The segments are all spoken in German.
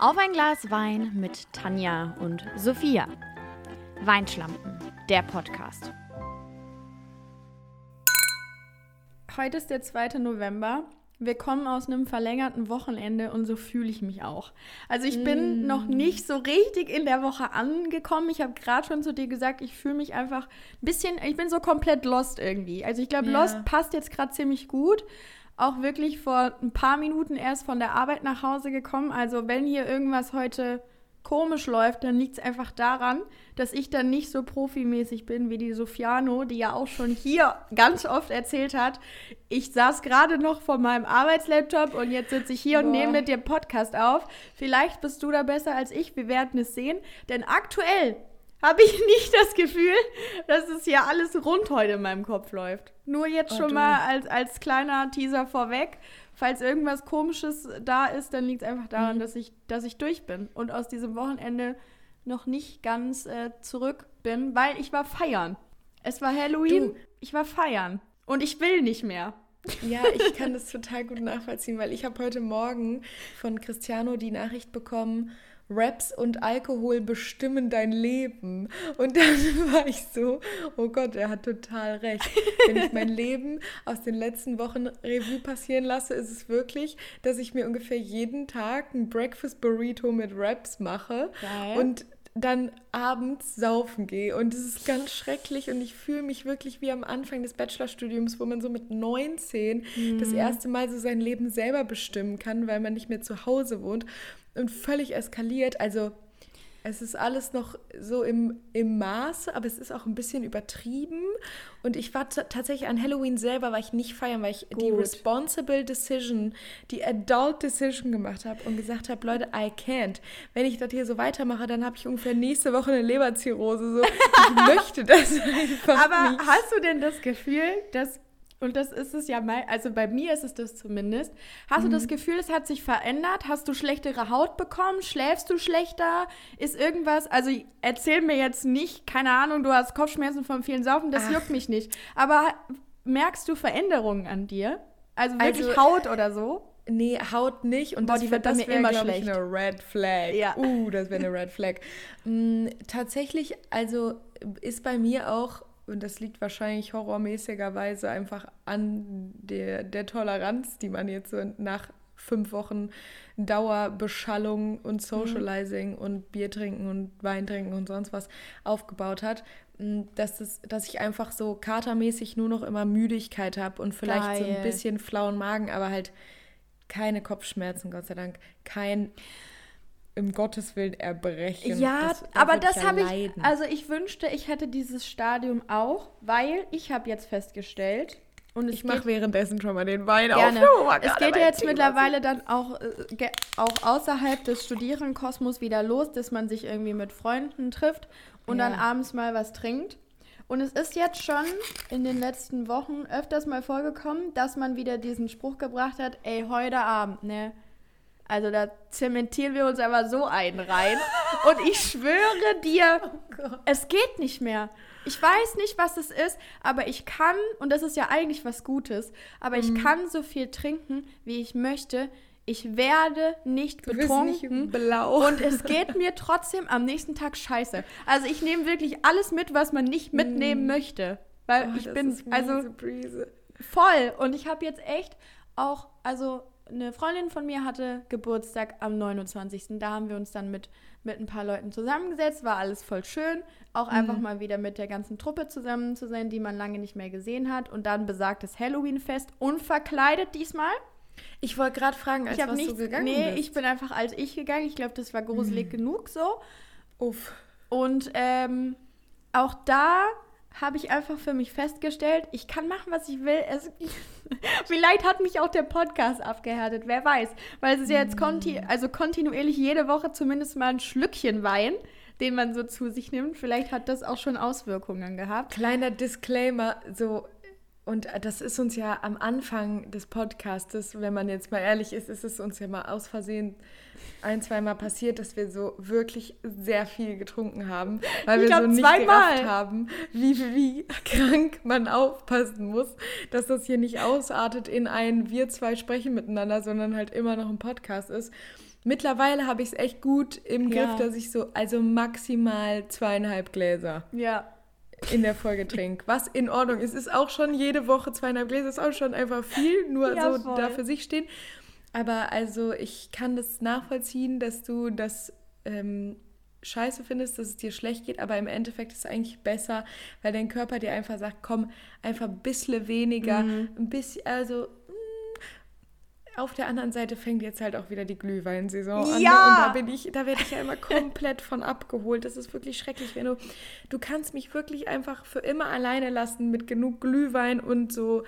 Auf ein Glas Wein mit Tanja und Sophia. Weinschlampen, der Podcast. Heute ist der 2. November. Wir kommen aus einem verlängerten Wochenende und so fühle ich mich auch. Also ich bin mm. noch nicht so richtig in der Woche angekommen. Ich habe gerade schon zu dir gesagt, ich fühle mich einfach ein bisschen, ich bin so komplett lost irgendwie. Also ich glaube, ja. Lost passt jetzt gerade ziemlich gut auch wirklich vor ein paar Minuten erst von der Arbeit nach Hause gekommen. Also wenn hier irgendwas heute komisch läuft, dann liegt es einfach daran, dass ich dann nicht so profimäßig bin wie die Sofiano, die ja auch schon hier ganz oft erzählt hat. Ich saß gerade noch vor meinem Arbeitslaptop und jetzt sitze ich hier Boah. und nehme mit dem Podcast auf. Vielleicht bist du da besser als ich, wir werden es sehen. Denn aktuell habe ich nicht das Gefühl, dass es hier alles rund heute in meinem Kopf läuft. Nur jetzt oh, schon du. mal als, als kleiner Teaser vorweg. Falls irgendwas Komisches da ist, dann liegt es einfach daran, mhm. dass, ich, dass ich durch bin und aus diesem Wochenende noch nicht ganz äh, zurück bin, weil ich war feiern. Es war Halloween, du. ich war feiern. Und ich will nicht mehr. Ja, ich kann das total gut nachvollziehen, weil ich habe heute Morgen von Cristiano die Nachricht bekommen, Raps und Alkohol bestimmen dein Leben. Und dann war ich so, oh Gott, er hat total recht. Wenn ich mein Leben aus den letzten Wochen Revue passieren lasse, ist es wirklich, dass ich mir ungefähr jeden Tag ein Breakfast Burrito mit Raps mache. Geil. Und dann abends saufen gehe. Und es ist ganz schrecklich und ich fühle mich wirklich wie am Anfang des Bachelorstudiums, wo man so mit 19 mhm. das erste Mal so sein Leben selber bestimmen kann, weil man nicht mehr zu Hause wohnt und völlig eskaliert. Also es ist alles noch so im, im Maße, aber es ist auch ein bisschen übertrieben. Und ich war tatsächlich an Halloween selber, weil ich nicht feiern, weil ich Gut. die responsible decision, die adult decision gemacht habe und gesagt habe, Leute, I can't. Wenn ich das hier so weitermache, dann habe ich ungefähr nächste Woche eine Leberzirrhose. So, ich möchte das einfach Aber nicht. hast du denn das Gefühl, dass und das ist es ja mal, also bei mir ist es das zumindest. Hast mhm. du das mhm. Gefühl, es hat sich verändert? Hast du schlechtere Haut bekommen? Schläfst du schlechter? Ist irgendwas, also erzähl mir jetzt nicht, keine Ahnung, du hast Kopfschmerzen vom vielen Saufen, das Ach. juckt mich nicht. Aber merkst du Veränderungen an dir? Also wirklich also, Haut oder so? Nee, Haut nicht. Und Boah, das, die wird das mir immer schlecht. Ich, eine Red Flag. Ja. Uh, das wäre eine Red Flag. mm, tatsächlich, also ist bei mir auch und das liegt wahrscheinlich horrormäßigerweise einfach an der, der Toleranz, die man jetzt so nach fünf Wochen Dauerbeschallung und mhm. Socializing mhm. und Bier trinken und Wein trinken und sonst was aufgebaut hat, dass, das, dass ich einfach so katermäßig nur noch immer Müdigkeit habe und vielleicht Geil. so ein bisschen flauen Magen, aber halt keine Kopfschmerzen, Gott sei Dank, kein im Gottes Willen erbrechen. Ja, das, da aber das habe ich, also ich wünschte, ich hätte dieses Stadium auch, weil ich habe jetzt festgestellt, und ich mache währenddessen schon mal den Wein gerne. auf. Oh, es geht ja jetzt mittlerweile dann auch, äh, auch außerhalb des Studierenkosmos wieder los, dass man sich irgendwie mit Freunden trifft und ja. dann abends mal was trinkt. Und es ist jetzt schon in den letzten Wochen öfters mal vorgekommen, dass man wieder diesen Spruch gebracht hat, ey, heute Abend, ne? Also da zementieren wir uns aber so einen rein. Und ich schwöre dir, oh es geht nicht mehr. Ich weiß nicht, was es ist, aber ich kann, und das ist ja eigentlich was Gutes, aber mhm. ich kann so viel trinken, wie ich möchte. Ich werde nicht du betrunken. Nicht blau. Und es geht mir trotzdem am nächsten Tag scheiße. Also ich nehme wirklich alles mit, was man nicht mitnehmen mhm. möchte. Weil oh, ich bin, also voll. Und ich habe jetzt echt auch, also eine Freundin von mir hatte Geburtstag am 29. Da haben wir uns dann mit, mit ein paar Leuten zusammengesetzt, war alles voll schön. Auch mhm. einfach mal wieder mit der ganzen Truppe zusammen zu sein, die man lange nicht mehr gesehen hat. Und dann besagtes Halloween-Fest, unverkleidet diesmal. Ich wollte gerade fragen, als ich was nichts, du gegangen Nee, bist. ich bin einfach als ich gegangen. Ich glaube, das war gruselig mhm. genug so. Uff. Und ähm, auch da habe ich einfach für mich festgestellt, ich kann machen, was ich will. Es, vielleicht hat mich auch der Podcast abgehärtet, wer weiß. Weil es ist ja jetzt konti also kontinuierlich jede Woche zumindest mal ein Schlückchen Wein, den man so zu sich nimmt. Vielleicht hat das auch schon Auswirkungen gehabt. Kleiner Disclaimer, so und das ist uns ja am Anfang des Podcastes, wenn man jetzt mal ehrlich ist, ist es uns ja mal aus Versehen ein, zweimal passiert, dass wir so wirklich sehr viel getrunken haben, weil ich wir so nicht zweimal. gerafft haben, wie, wie krank man aufpassen muss, dass das hier nicht ausartet in ein wir zwei sprechen miteinander, sondern halt immer noch ein Podcast ist. mittlerweile habe ich es echt gut im Ja. Griff, dass ich so, also maximal zweieinhalb Gläser Ja. In der Folge trinke. Was in Ordnung ist. Ist auch schon jede Woche zweieinhalb Gläser, ist auch schon einfach viel, nur Ja, so voll. da für sich stehen. Aber also ich kann das nachvollziehen, dass du das ähm, scheiße findest, dass es dir schlecht geht, aber im Endeffekt ist es eigentlich besser, weil dein Körper dir einfach sagt, komm, einfach ein bisschen weniger, Mhm. ein bisschen, also auf der anderen Seite fängt jetzt halt auch wieder die Glühweinsaison an. Ja! Und da bin ich, da werde ich ja immer komplett von abgeholt. Das ist wirklich schrecklich, wenn du, du kannst mich wirklich einfach für immer alleine lassen mit genug Glühwein und so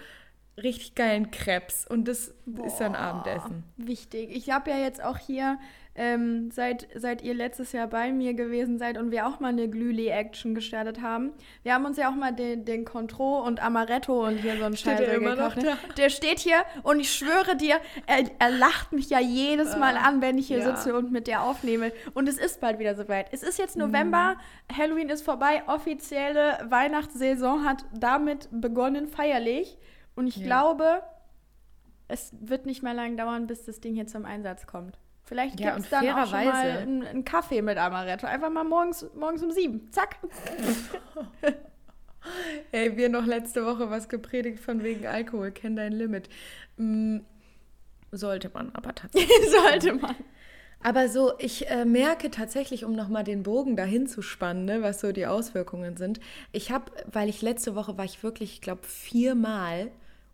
richtig geilen Krebs. Und das ist dann Abendessen. Wichtig. Ich habe ja jetzt auch hier, ähm, seit, seit ihr letztes Jahr bei mir gewesen seid und wir auch mal eine Glühli-Action gestartet haben. Wir haben uns ja auch mal den, den Contro und Amaretto und hier so einen Scheiß gekauft. Ne? Der steht hier und ich schwöre dir, er, er lacht mich ja jedes Mal an, wenn ich hier ja. sitze und mit der aufnehme. Und es ist bald wieder soweit. Es ist jetzt November, Halloween ist vorbei, offizielle Weihnachtssaison hat damit begonnen, feierlich. Und ich Ja. glaube, es wird nicht mehr lange dauern, bis das Ding hier zum Einsatz kommt. Vielleicht Ja, gibt es dann auch schon mal einen, einen Kaffee mit Amaretto. Einfach mal morgens, morgens um sieben. Zack. Ey, wir noch letzte Woche was gepredigt von wegen Alkohol, kenn dein Limit. Mm, sollte man aber tatsächlich. Sollte man. Aber so, ich äh, merke tatsächlich, um nochmal den Bogen dahin zu spannen, ne, was so die Auswirkungen sind. Ich habe, weil ich letzte Woche war ich wirklich, ich glaube, viermal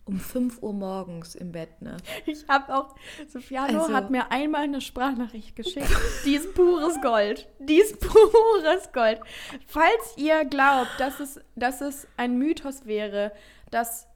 um 5 Uhr morgens im Bett, ne? Ich habe auch, Sofiano Also- hat mir einmal eine Sprachnachricht geschickt. Die ist pures Gold. Die ist pures Gold. Falls ihr glaubt, dass es, dass es ein Mythos wäre, dass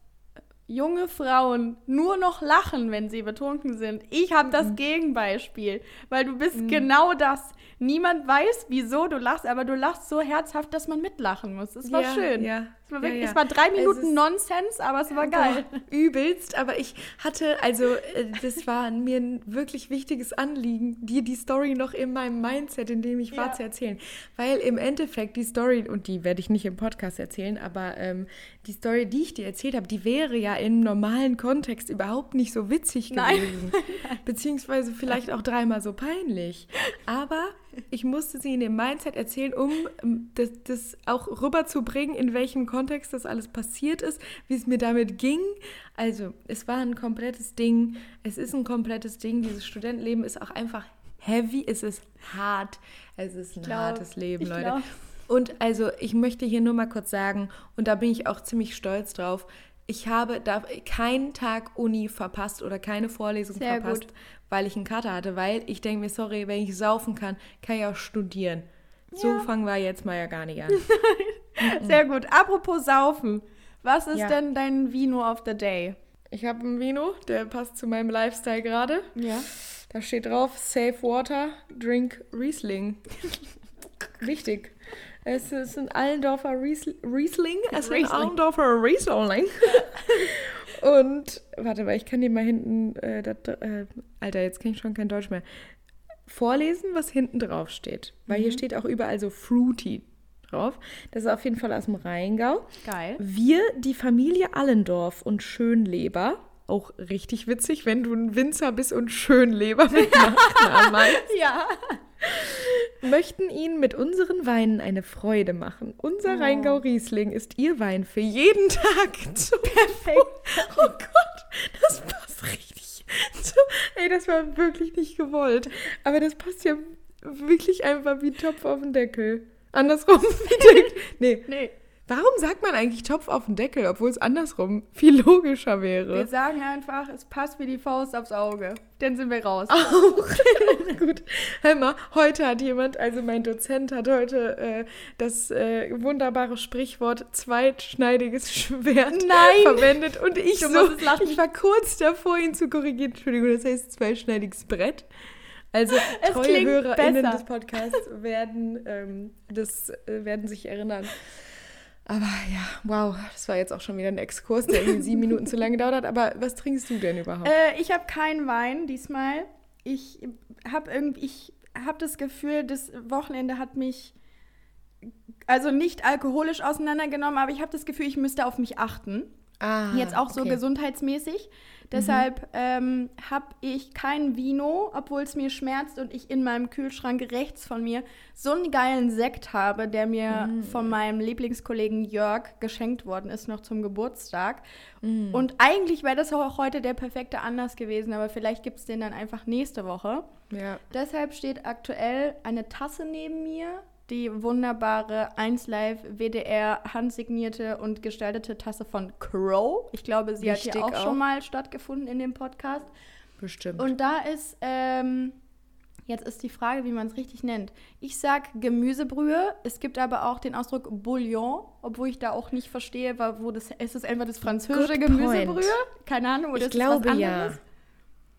junge Frauen nur noch lachen, wenn sie betrunken sind. Ich habe Mhm. das Gegenbeispiel, weil du bist genau das. Niemand weiß, wieso du lachst, aber du lachst so herzhaft, dass man mitlachen muss. Es war Ja, schön. ja. Es, war Ja, wirklich, ja. es war drei Minuten Nonsens, aber es war geil. Boah, übelst, aber ich hatte, also äh, das war mir ein wirklich wichtiges Anliegen, dir die Story noch in meinem Mindset, in dem ich war, Ja. zu erzählen. Weil im Endeffekt die Story, und die werde ich nicht im Podcast erzählen, aber ähm, die Story, die ich dir erzählt habe, die wäre ja im normalen Kontext überhaupt nicht so witzig Nein. gewesen. Beziehungsweise vielleicht auch dreimal so peinlich. Aber ich musste sie in dem Mindset erzählen, um ähm, das, das auch rüberzubringen, in welchem Kontext das alles passiert ist, wie es mir damit ging. Also, es war ein komplettes Ding. Es ist ein komplettes Ding. Dieses Studentenleben ist auch einfach heavy. Es ist hart. Es ist ein glaub- hartes Leben, Leute. glaub- Und also, ich möchte hier nur mal kurz sagen, und da bin ich auch ziemlich stolz drauf, ich habe da keinen Tag Uni verpasst oder keine Vorlesung Sehr verpasst, gut. weil ich einen Kater hatte, weil ich denke mir, sorry, wenn ich saufen kann, kann ich auch studieren. So Ja. fangen wir jetzt mal ja gar nicht an. Sehr gut. Apropos Saufen. Was ist Ja. denn dein Vino of the Day? Ich habe einen Vino, der passt zu meinem Lifestyle gerade. Ja. Da steht drauf, Safe Water, Drink Riesling. Wichtig. Es ist ein Allendorfer Riesl- Riesling. Es ist ein. Allendorfer Riesling. Und, warte mal, ich kann dir mal hinten, äh, das, äh, Alter, jetzt kann ich schon kein Deutsch mehr, vorlesen, was hinten drauf steht. Weil hier steht auch überall so Fruity drauf. Das ist auf jeden Fall aus dem Rheingau. Geil. Wir, die Familie Allendorf und Schönleber, auch richtig witzig, wenn du ein Winzer bist und Schönleber mit Nachnamen Ja. Möchten Ihnen mit unseren Weinen eine Freude machen. Unser Oh. Rheingau Riesling ist Ihr Wein für jeden Tag. Zu Perfekt. Oh Gott, das passt richtig. Zu, ey, das war wirklich nicht gewollt. Aber das passt ja wirklich einfach wie Topf auf den Deckel. Andersrum. Nee, Nee. Warum sagt man eigentlich Topf auf den Deckel, obwohl es andersrum viel logischer Wir wäre? sagen einfach, es passt wie die Faust aufs Auge. Dann sind wir raus. Auch. Gut. Hör mal, heute hat jemand, also mein Dozent hat heute äh, das äh, wunderbare Sprichwort zweitschneidiges Schwert Nein! verwendet und ich Du so, ich war kurz davor, ihn zu korrigieren. Entschuldigung, das heißt zweischneidiges Brett. Also treue HörerInnen besser. des Podcasts werden, ähm, das, äh, werden sich erinnern. Aber ja, wow, das war jetzt auch schon wieder ein Exkurs, der irgendwie sieben Minuten zu lange gedauert hat. Aber was trinkst du denn überhaupt? Äh, ich habe keinen Wein diesmal. Ich habe irgendwie, ich habe das Gefühl, das Wochenende hat mich also nicht alkoholisch auseinandergenommen, aber ich habe das Gefühl, ich müsste auf mich achten. Ah, Jetzt auch so okay. gesundheitsmäßig. Deshalb ähm, habe ich kein Vino, obwohl es mir schmerzt und ich in meinem Kühlschrank rechts von mir so einen geilen Sekt habe, der mir von meinem Lieblingskollegen Jörg geschenkt worden ist, noch zum Geburtstag. Und eigentlich wäre das auch heute der perfekte Anlass gewesen, aber vielleicht gibt es den dann einfach nächste Woche. Ja. Deshalb steht aktuell eine Tasse neben mir, die wunderbare 1 Live WDR handsignierte und gestaltete Tasse von Crow. Ich glaube, sie hat Wichtig hier auch, auch. schon mal stattgefunden in dem Podcast. Bestimmt. Und da ist, ähm, jetzt ist die Frage, wie man es richtig nennt. Ich sag Gemüsebrühe, es gibt aber auch den Ausdruck Bouillon, obwohl ich da auch nicht verstehe, wo das, ist es entweder das französische Gemüsebrühe? Keine Ahnung, oder ich ist es was glaube ja. anderes?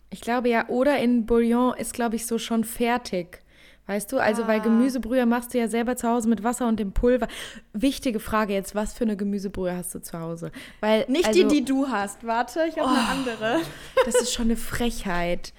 Ich glaube ja, oder in Bouillon ist, glaube ich, so schon fertig. Weißt du, also weil Ah. Gemüsebrühe machst du ja selber zu Hause mit Wasser und dem Pulver. Wichtige Frage jetzt, was für eine Gemüsebrühe hast du zu Hause? Weil Nicht also, die, die du hast. Warte, ich habe eine andere. Das ist schon eine Frechheit.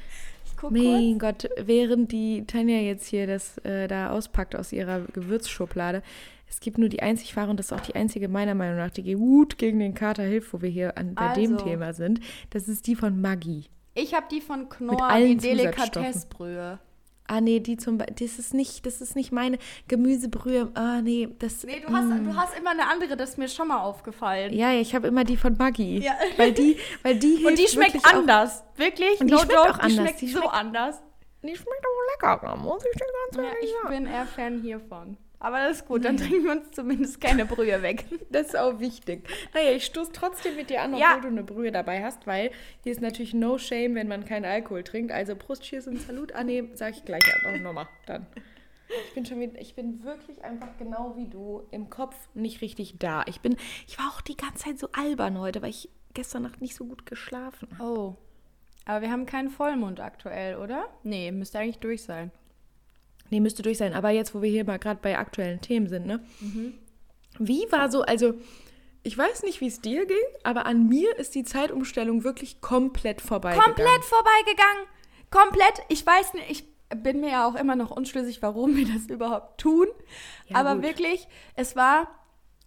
Ich guck kurz. Mein Gott, während die Tanja jetzt hier das äh, da auspackt aus ihrer Gewürzschublade, es gibt nur die einzig wahre und das ist auch die einzige meiner Meinung nach, die gut gegen den Kater hilft, wo wir hier an, bei dem Also. Thema sind. Das ist die von Maggi. Ich habe die von Knorr, die Delikatessbrühe. Ah nee, die zum Be- das ist nicht, das ist nicht meine Gemüsebrühe. Ah nee, das Nee, du hast, du hast immer eine andere, das ist mir schon mal aufgefallen. Ja, ja, ich habe immer die von Maggi. Ja. Weil die, weil die hilft Und die schmeckt wirklich auch- anders. Wirklich? Und die schmeckt auch Die anders. schmeckt Die so schmeckt- anders. Die schmeckt auch lecker, muss ich dir ganz Ja, ehrlich ich sagen. bin eher Fan hiervon. Aber das ist gut, dann trinken wir uns zumindest keine Brühe weg. Das ist auch wichtig. Naja, ich stoße trotzdem mit dir an, obwohl Ja. du eine Brühe dabei hast, weil hier ist natürlich no shame, wenn man keinen Alkohol trinkt. Also Prost, Cheers und Salut. Ah nee, sag ich gleich auch nochmal dann. Ich bin schon wieder, ich bin wirklich einfach genau wie du im Kopf nicht richtig da. Ich bin, ich war auch die ganze Zeit so albern heute, weil ich gestern Nacht nicht so gut geschlafen habe. Oh. Aber wir haben keinen Vollmond aktuell, oder? Nee, müsste eigentlich durch sein. Nee, müsste durch sein. Aber jetzt, wo wir hier mal gerade bei aktuellen Themen sind, ne? Wie war so, also ich weiß nicht, wie es dir ging, aber an mir ist die Zeitumstellung wirklich komplett vorbei. Komplett vorbeigegangen. Komplett. Ich weiß nicht, ich bin mir ja auch immer noch unschlüssig, warum wir das überhaupt tun. Ja, Aber gut. wirklich, es war,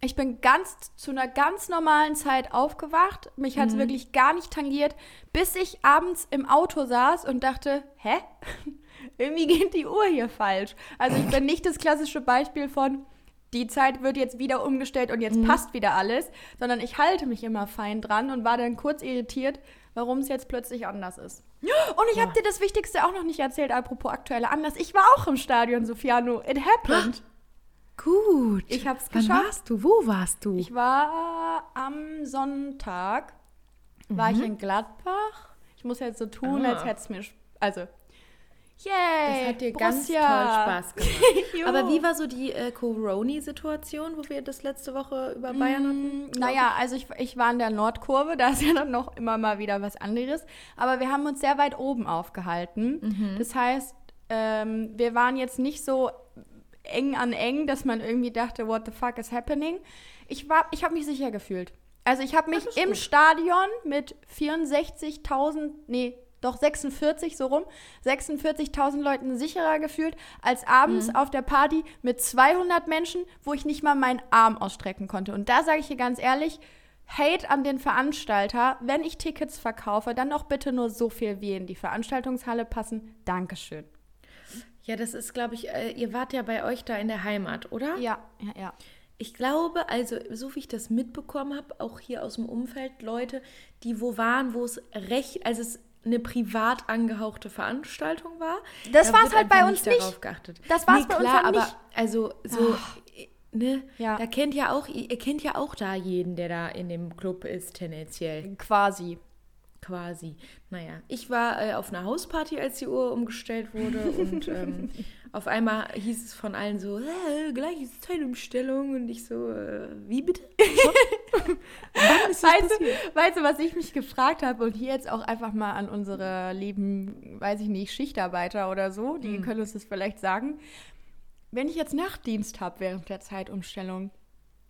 ich bin ganz zu einer ganz normalen Zeit aufgewacht. Mich hat es Mhm. wirklich gar nicht tangiert, bis ich abends im Auto saß und dachte, hä? Irgendwie geht die Uhr hier falsch. Also ich bin nicht das klassische Beispiel von, die Zeit wird jetzt wieder umgestellt und jetzt Mhm. passt wieder alles, sondern ich halte mich immer fein dran und war dann kurz irritiert, warum es jetzt plötzlich anders ist. Und ich habe dir das Wichtigste auch noch nicht erzählt, apropos aktueller Anlass. Ich war auch im Stadion, Sofiano. It happened. Gut. Ich hab's Wann geschafft. warst du? Wo warst du? Ich war am Sonntag, war ich in Gladbach. Ich muss jetzt so tun, Mhm. Ah. als hätte es mir... Also, yay! das hat dir ganz toll. Spaß gemacht. Aber wie war so die äh, Corona-Situation, wo wir das letzte Woche über Bayern hatten? Mm, Naja, also ich, ich war in der Nordkurve, da ist ja dann noch immer mal wieder was anderes. Aber wir haben uns sehr weit oben aufgehalten. Mhm. Das heißt, ähm, wir waren jetzt nicht so eng an eng, dass man irgendwie dachte, what the fuck is happening. Ich, war- ich habe mich sicher gefühlt. Also ich habe mich im gut. Stadion mit 64.000, nee, doch 46 so rum, 46.000 Leuten sicherer gefühlt als abends auf der Party mit 200 Menschen, wo ich nicht mal meinen Arm ausstrecken konnte. Und da sage ich hier ganz ehrlich, Hate an den Veranstalter, wenn ich Tickets verkaufe, dann doch bitte nur so viel wie in die Veranstaltungshalle passen. Dankeschön. Ja, das ist, glaube ich, äh, ihr wart ja bei euch da in der Heimat, oder? Ja, ja, ja. Ich glaube, also so wie ich das mitbekommen habe, auch hier aus dem Umfeld, Leute, die wo waren, wo es recht, also es eine privat angehauchte Veranstaltung war. Das da war's wird halt bei uns nicht. Darauf geachtet. Das war's bei uns klar, halt aber nicht. also so, ne, Ja. da kennt ja auch, ihr kennt ja auch da jeden, der da in dem Club ist, tendenziell. Quasi. Quasi. Naja, ich war äh, auf einer Hausparty, als die Uhr umgestellt wurde und ähm, auf einmal hieß es von allen so, äh, gleich ist Zeitumstellung und ich so, äh, wie bitte? Wann ist das Weißt passiert? du, weißt du, was ich mich gefragt habe und hier jetzt auch einfach mal an unsere lieben, weiß ich nicht, Schichtarbeiter oder so, die können uns das vielleicht sagen. Wenn ich jetzt Nachtdienst habe während der Zeitumstellung,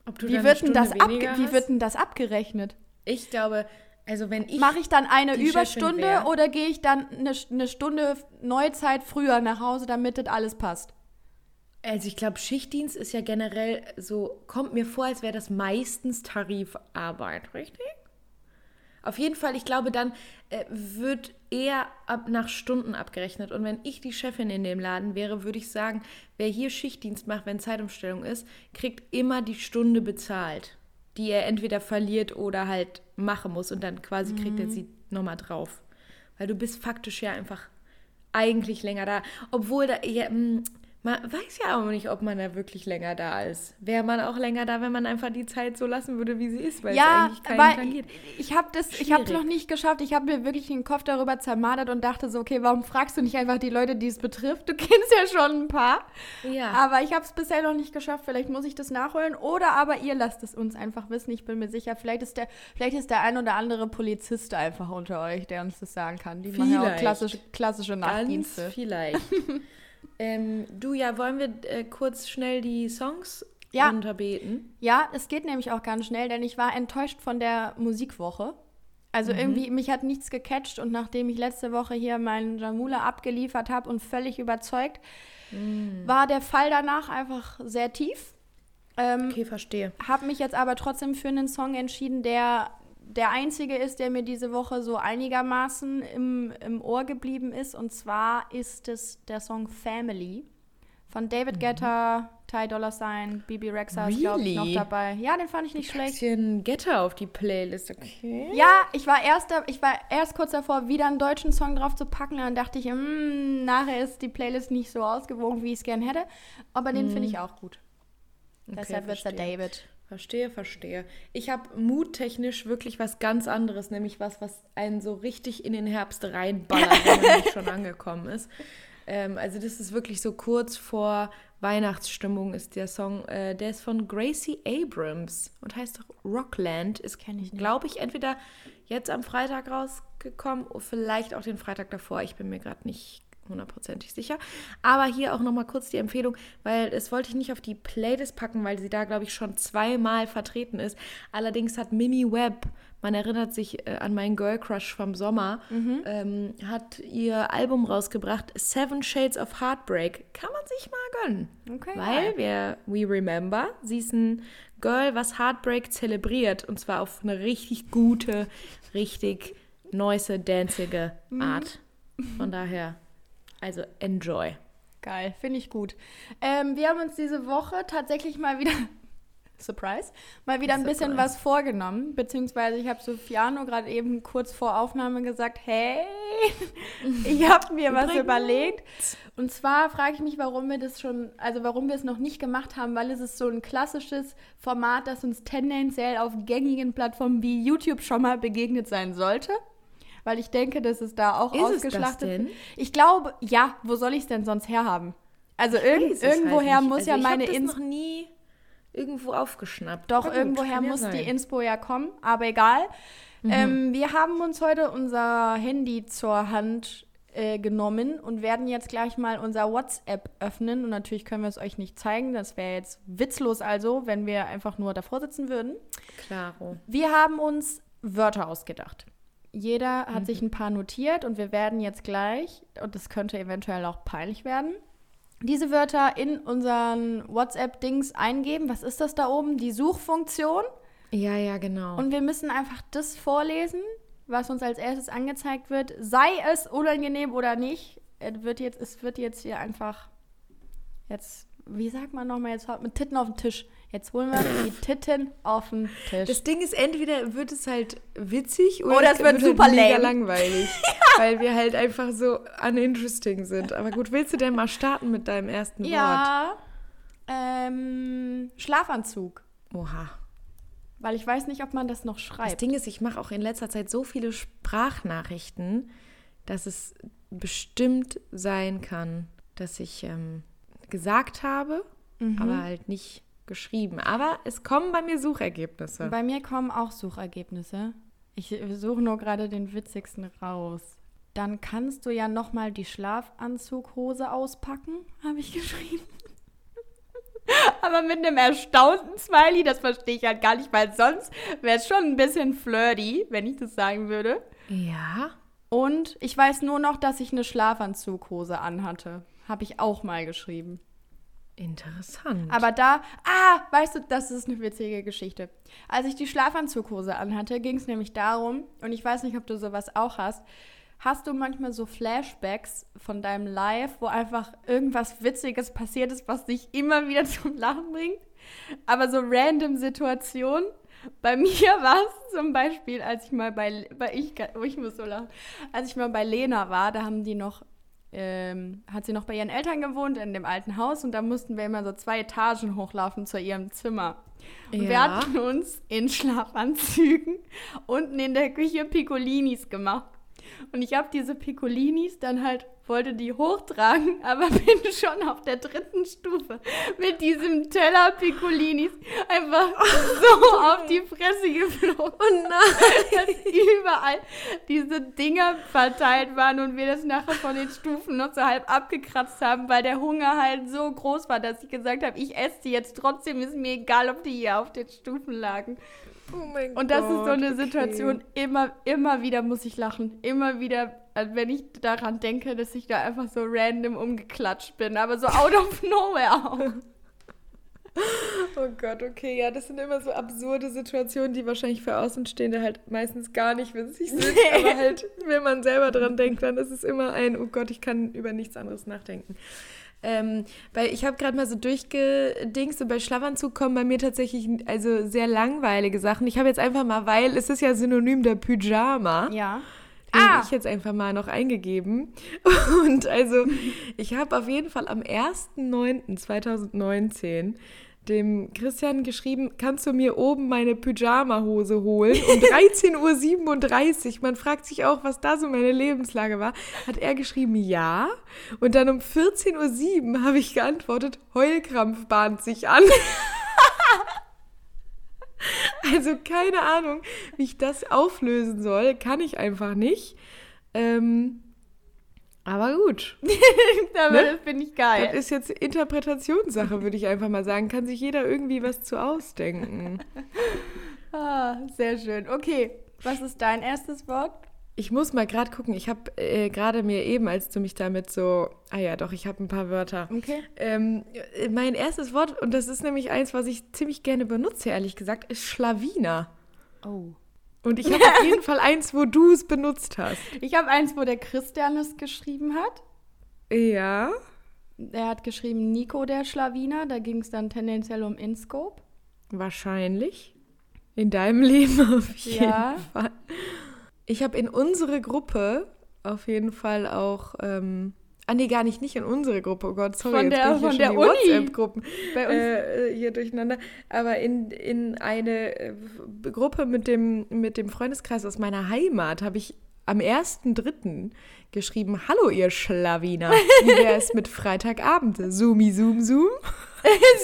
Ob du wie wird, denn das weniger wie wird denn das abgerechnet? Ich glaube, also wenn ich... Mache ich dann eine Überstunde wär- oder gehe ich dann eine, eine Stunde Neuzeit früher nach Hause, damit das alles passt? Also ich glaube, Schichtdienst ist ja generell so, kommt mir vor, als wäre das meistens Tarifarbeit, richtig? Auf jeden Fall, ich glaube, dann äh, wird eher ab, nach Stunden abgerechnet. Und wenn ich die Chefin in dem Laden wäre, würde ich sagen, wer hier Schichtdienst macht, wenn Zeitumstellung ist, kriegt immer die Stunde bezahlt, die er entweder verliert oder halt machen muss. Und dann quasi kriegt er sie nochmal drauf. Weil du bist faktisch ja einfach eigentlich länger da. Obwohl da, ja, mh, man weiß ja auch nicht, ob man da wirklich länger da ist. Wäre man auch länger da, wenn man einfach die Zeit so lassen würde, wie sie ist, weil es Ja, eigentlich keinen weil Plan geht. ich habe das, ich habe Schwierig. noch nicht geschafft. Ich habe mir wirklich den Kopf darüber zermadert und dachte so, okay, warum fragst du nicht einfach die Leute, die es betrifft? Du kennst ja schon ein paar. Ja. Aber ich habe es bisher noch nicht geschafft. Vielleicht muss ich das nachholen. Oder aber ihr lasst es uns einfach wissen. Ich bin mir sicher, vielleicht ist der, vielleicht ist der ein oder andere Polizist einfach unter euch, der uns das sagen kann. Die machen ja auch Vielleicht. klassische, klassische Ganz Nachtdienste. vielleicht. ähm, du, ja, wollen wir äh, kurz schnell die Songs Ja. runterbeten? Ja, es geht nämlich auch ganz schnell, denn ich war enttäuscht von der Musikwoche. Also irgendwie, mich hat nichts gecatcht und nachdem ich letzte Woche hier meinen Jamula abgeliefert habe und völlig überzeugt, war der Fall danach einfach sehr tief. Ähm, Okay, verstehe. Habe mich jetzt aber trotzdem für einen Song entschieden, der der einzige ist, der mir diese Woche so einigermaßen im, im Ohr geblieben ist. Und zwar ist es der Song Family von David Guetta, Ty Dolla Sign, Bibi Rexa ist, glaube ich, noch Really? dabei. Ja, den fand ich nicht schlecht. Bisschen Getter auf die Playlist, okay? Ja, ich war erst, ich war erst kurz davor, wieder einen deutschen Song drauf zu packen. Dann dachte ich, hm, nachher ist die Playlist nicht so ausgewogen, wie ich es gern hätte. Aber den finde ich auch gut. Deshalb wird es der. David. Verstehe, verstehe. Ich habe muttechnisch wirklich was ganz anderes, nämlich was, was einen so richtig in den Herbst reinballert, wenn man nicht schon angekommen ist. Ähm, also das ist wirklich so kurz vor Weihnachtsstimmung ist der Song. Äh, der ist von Gracie Abrams und heißt Rockland. Ist, Kenn ich glaube ich, entweder jetzt am Freitag rausgekommen oder vielleicht auch den Freitag davor. Ich bin mir gerade nicht hundertprozentig sicher. Aber hier auch nochmal kurz die Empfehlung, weil das wollte ich nicht auf die Playlist packen, weil sie da, glaube ich, schon zweimal vertreten ist. Allerdings hat Mimi Webb, man erinnert sich äh, an meinen Girl Crush vom Sommer, ähm, hat ihr Album rausgebracht, Seven Shades of Heartbreak. Kann man sich mal gönnen. Okay. Weil wir, we remember, sie ist ein Girl, was Heartbreak zelebriert. Und zwar auf eine richtig gute, richtig nice, danzige Art. Von daher, also enjoy. Geil, finde ich gut. Ähm, wir haben uns diese Woche tatsächlich mal wieder, Surprise, mal wieder ein bisschen Surprise. was vorgenommen. Beziehungsweise ich habe Sofiano gerade eben kurz vor Aufnahme gesagt, hey, ich habe mir was Übrigens. überlegt. Und zwar frage ich mich, warum wir das schon, also warum wir es noch nicht gemacht haben, weil es ist so ein klassisches Format, das uns tendenziell auf gängigen Plattformen wie YouTube schon mal begegnet sein sollte. Weil ich denke, dass es da auch Ist ausgeschlachtet denn? wird. Ich glaube, ja, wo soll ich es denn sonst herhaben? Also irg Weiß es halt irgendwoher nicht. muss also ja meine hab das Ins noch nie irgendwo aufgeschnappt. Doch, gut, irgendwoher kann ja muss die. Inspo ja kommen, aber egal. Mhm. Ähm, wir haben uns heute unser Handy zur Hand äh, genommen und werden jetzt gleich mal unser WhatsApp öffnen. Und natürlich können wir es euch nicht zeigen. Das wäre jetzt witzlos also, wenn wir einfach nur davor sitzen würden. Klaro. Wir haben uns Wörter ausgedacht. Jeder hat Mhm. sich ein paar notiert und wir werden jetzt gleich, und das könnte eventuell auch peinlich werden, diese Wörter in unseren WhatsApp-Dings eingeben. Was ist das da oben? Die Suchfunktion. Ja, ja, genau. Und wir müssen einfach das vorlesen, was uns als erstes angezeigt wird. Sei es unangenehm oder nicht, es wird jetzt, es wird jetzt hier einfach jetzt, wie sagt man nochmal jetzt mit Titten auf den Tisch. Jetzt holen wir die Titten auf den Tisch. das Ding ist, entweder wird es halt witzig oder, Oder es wird super halt mega langweilig. Weil wir halt einfach so uninteresting sind. Aber gut, willst du denn mal starten mit deinem ersten Wort? ja, ähm, Schlafanzug. Oha. Weil ich weiß nicht, ob man das noch Das schreibt. Ding ist, ich mache auch in letzter Zeit so viele Sprachnachrichten, dass es bestimmt sein kann, dass ich ähm, gesagt habe, Mhm. aber halt nicht geschrieben. Aber es kommen bei mir Suchergebnisse. Bei mir kommen auch Suchergebnisse. Ich suche nur gerade den witzigsten raus. Dann kannst du ja noch mal die Schlafanzughose auspacken, habe ich geschrieben. Aber mit einem erstaunten Smiley, das verstehe ich halt gar nicht, weil sonst wäre es schon ein bisschen flirty, wenn ich das sagen würde. ja. Und ich weiß nur noch, dass ich eine Schlafanzughose anhatte. Habe ich auch mal geschrieben. Interessant. Aber da, ah, weißt du, das ist eine witzige Geschichte. Als ich die Schlafanzughose anhatte, ging es nämlich darum, und ich weiß nicht, ob du sowas auch hast, hast du manchmal so Flashbacks von deinem Live, wo einfach irgendwas Witziges passiert ist, was dich immer wieder zum Lachen bringt? Aber so random Situationen. Bei mir war es zum Beispiel, als ich mal bei, bei ich, oh, ich muss so lachen, als ich mal bei Lena war, da haben die noch ähm, hat sie noch bei ihren Eltern gewohnt in dem alten Haus und da mussten wir immer so zwei Etagen hochlaufen zu ihrem Zimmer. Und wir Ja. hatten uns in Schlafanzügen unten in der Küche Piccolinis gemacht. Und ich habe diese Piccolinis dann halt, wollte die hochtragen, aber bin schon auf der dritten Stufe mit diesem Teller Piccolinis einfach so auf die Fresse geflogen. oh nein. Dass überall diese Dinger verteilt waren und wir das nachher von den Stufen noch so halb abgekratzt haben, weil der Hunger halt so groß war, dass ich gesagt habe, ich esse die jetzt trotzdem, ist mir egal, ob die hier auf den Stufen lagen. Oh mein Und das ist so eine okay. Situation, immer, immer wieder muss ich lachen. Immer wieder, also wenn ich daran denke, dass ich da einfach so random umgeklatscht bin, aber so out of nowhere auch. Oh Gott, okay, ja, das sind immer so absurde Situationen, die wahrscheinlich für Außenstehende halt meistens gar nicht witzig sind. Nee. Aber halt, wenn man selber dran denkt, dann ist es immer ein, oh Gott, ich kann über nichts anderes nachdenken. Ähm, weil ich habe gerade mal so durchgedingst und bei Schlafanzug kommen bei mir tatsächlich also sehr langweilige Sachen. Ich habe jetzt einfach mal, weil es ist ja synonym der Pyjama. Ja. Den Ah. ich jetzt einfach mal noch eingegeben. Und also, ich habe auf jeden Fall am 1.9.2019 dem Christian geschrieben, kannst du mir oben meine Pyjama-Hose holen? Um 13.37 Uhr. Man fragt sich auch, was da so meine Lebenslage war. Hat er geschrieben, ja. Und dann um 14.07 Uhr habe ich geantwortet, Heulkrampf bahnt sich an. Also keine Ahnung, wie ich das auflösen soll. Kann ich einfach nicht. Ähm, aber gut. Aber Ne? das finde ich geil. Das ist jetzt Interpretationssache, würde ich einfach mal sagen. Kann sich jeder irgendwie was zu ausdenken. Ah, sehr schön. Okay, was ist dein erstes Wort? Ich muss mal gerade gucken. Ich habe äh, gerade mir eben, als du mich damit so. Ah ja, doch, ich habe ein paar Wörter. Okay. Ähm, äh, mein erstes Wort, und das ist nämlich eins, was ich ziemlich gerne benutze, ehrlich gesagt, ist Schlawiner. Oh. Und ich habe auf jeden Fall eins, wo du es benutzt hast. Ich habe eins, wo der Christian es geschrieben hat. Ja. Er hat geschrieben Nico der Schlawiner. Da ging es dann tendenziell um InScope. Wahrscheinlich. In deinem Leben auf jeden Ja. Fall. Ich habe in unsere Gruppe auf jeden Fall auch. Ähm, ah, nee, gar nicht, nicht in unsere Gruppe. Oh Gott, sorry, Von jetzt der- bin ich hier von schon der. WhatsApp-Gruppen Bei uns. äh, hier durcheinander. Aber in, in eine äh, Gruppe mit dem, mit dem Freundeskreis aus meiner Heimat habe ich am 1.3. geschrieben: Hallo, ihr Schlawiner. Wie wäre es mit Freitagabend? Zoomi, zoom, zoom.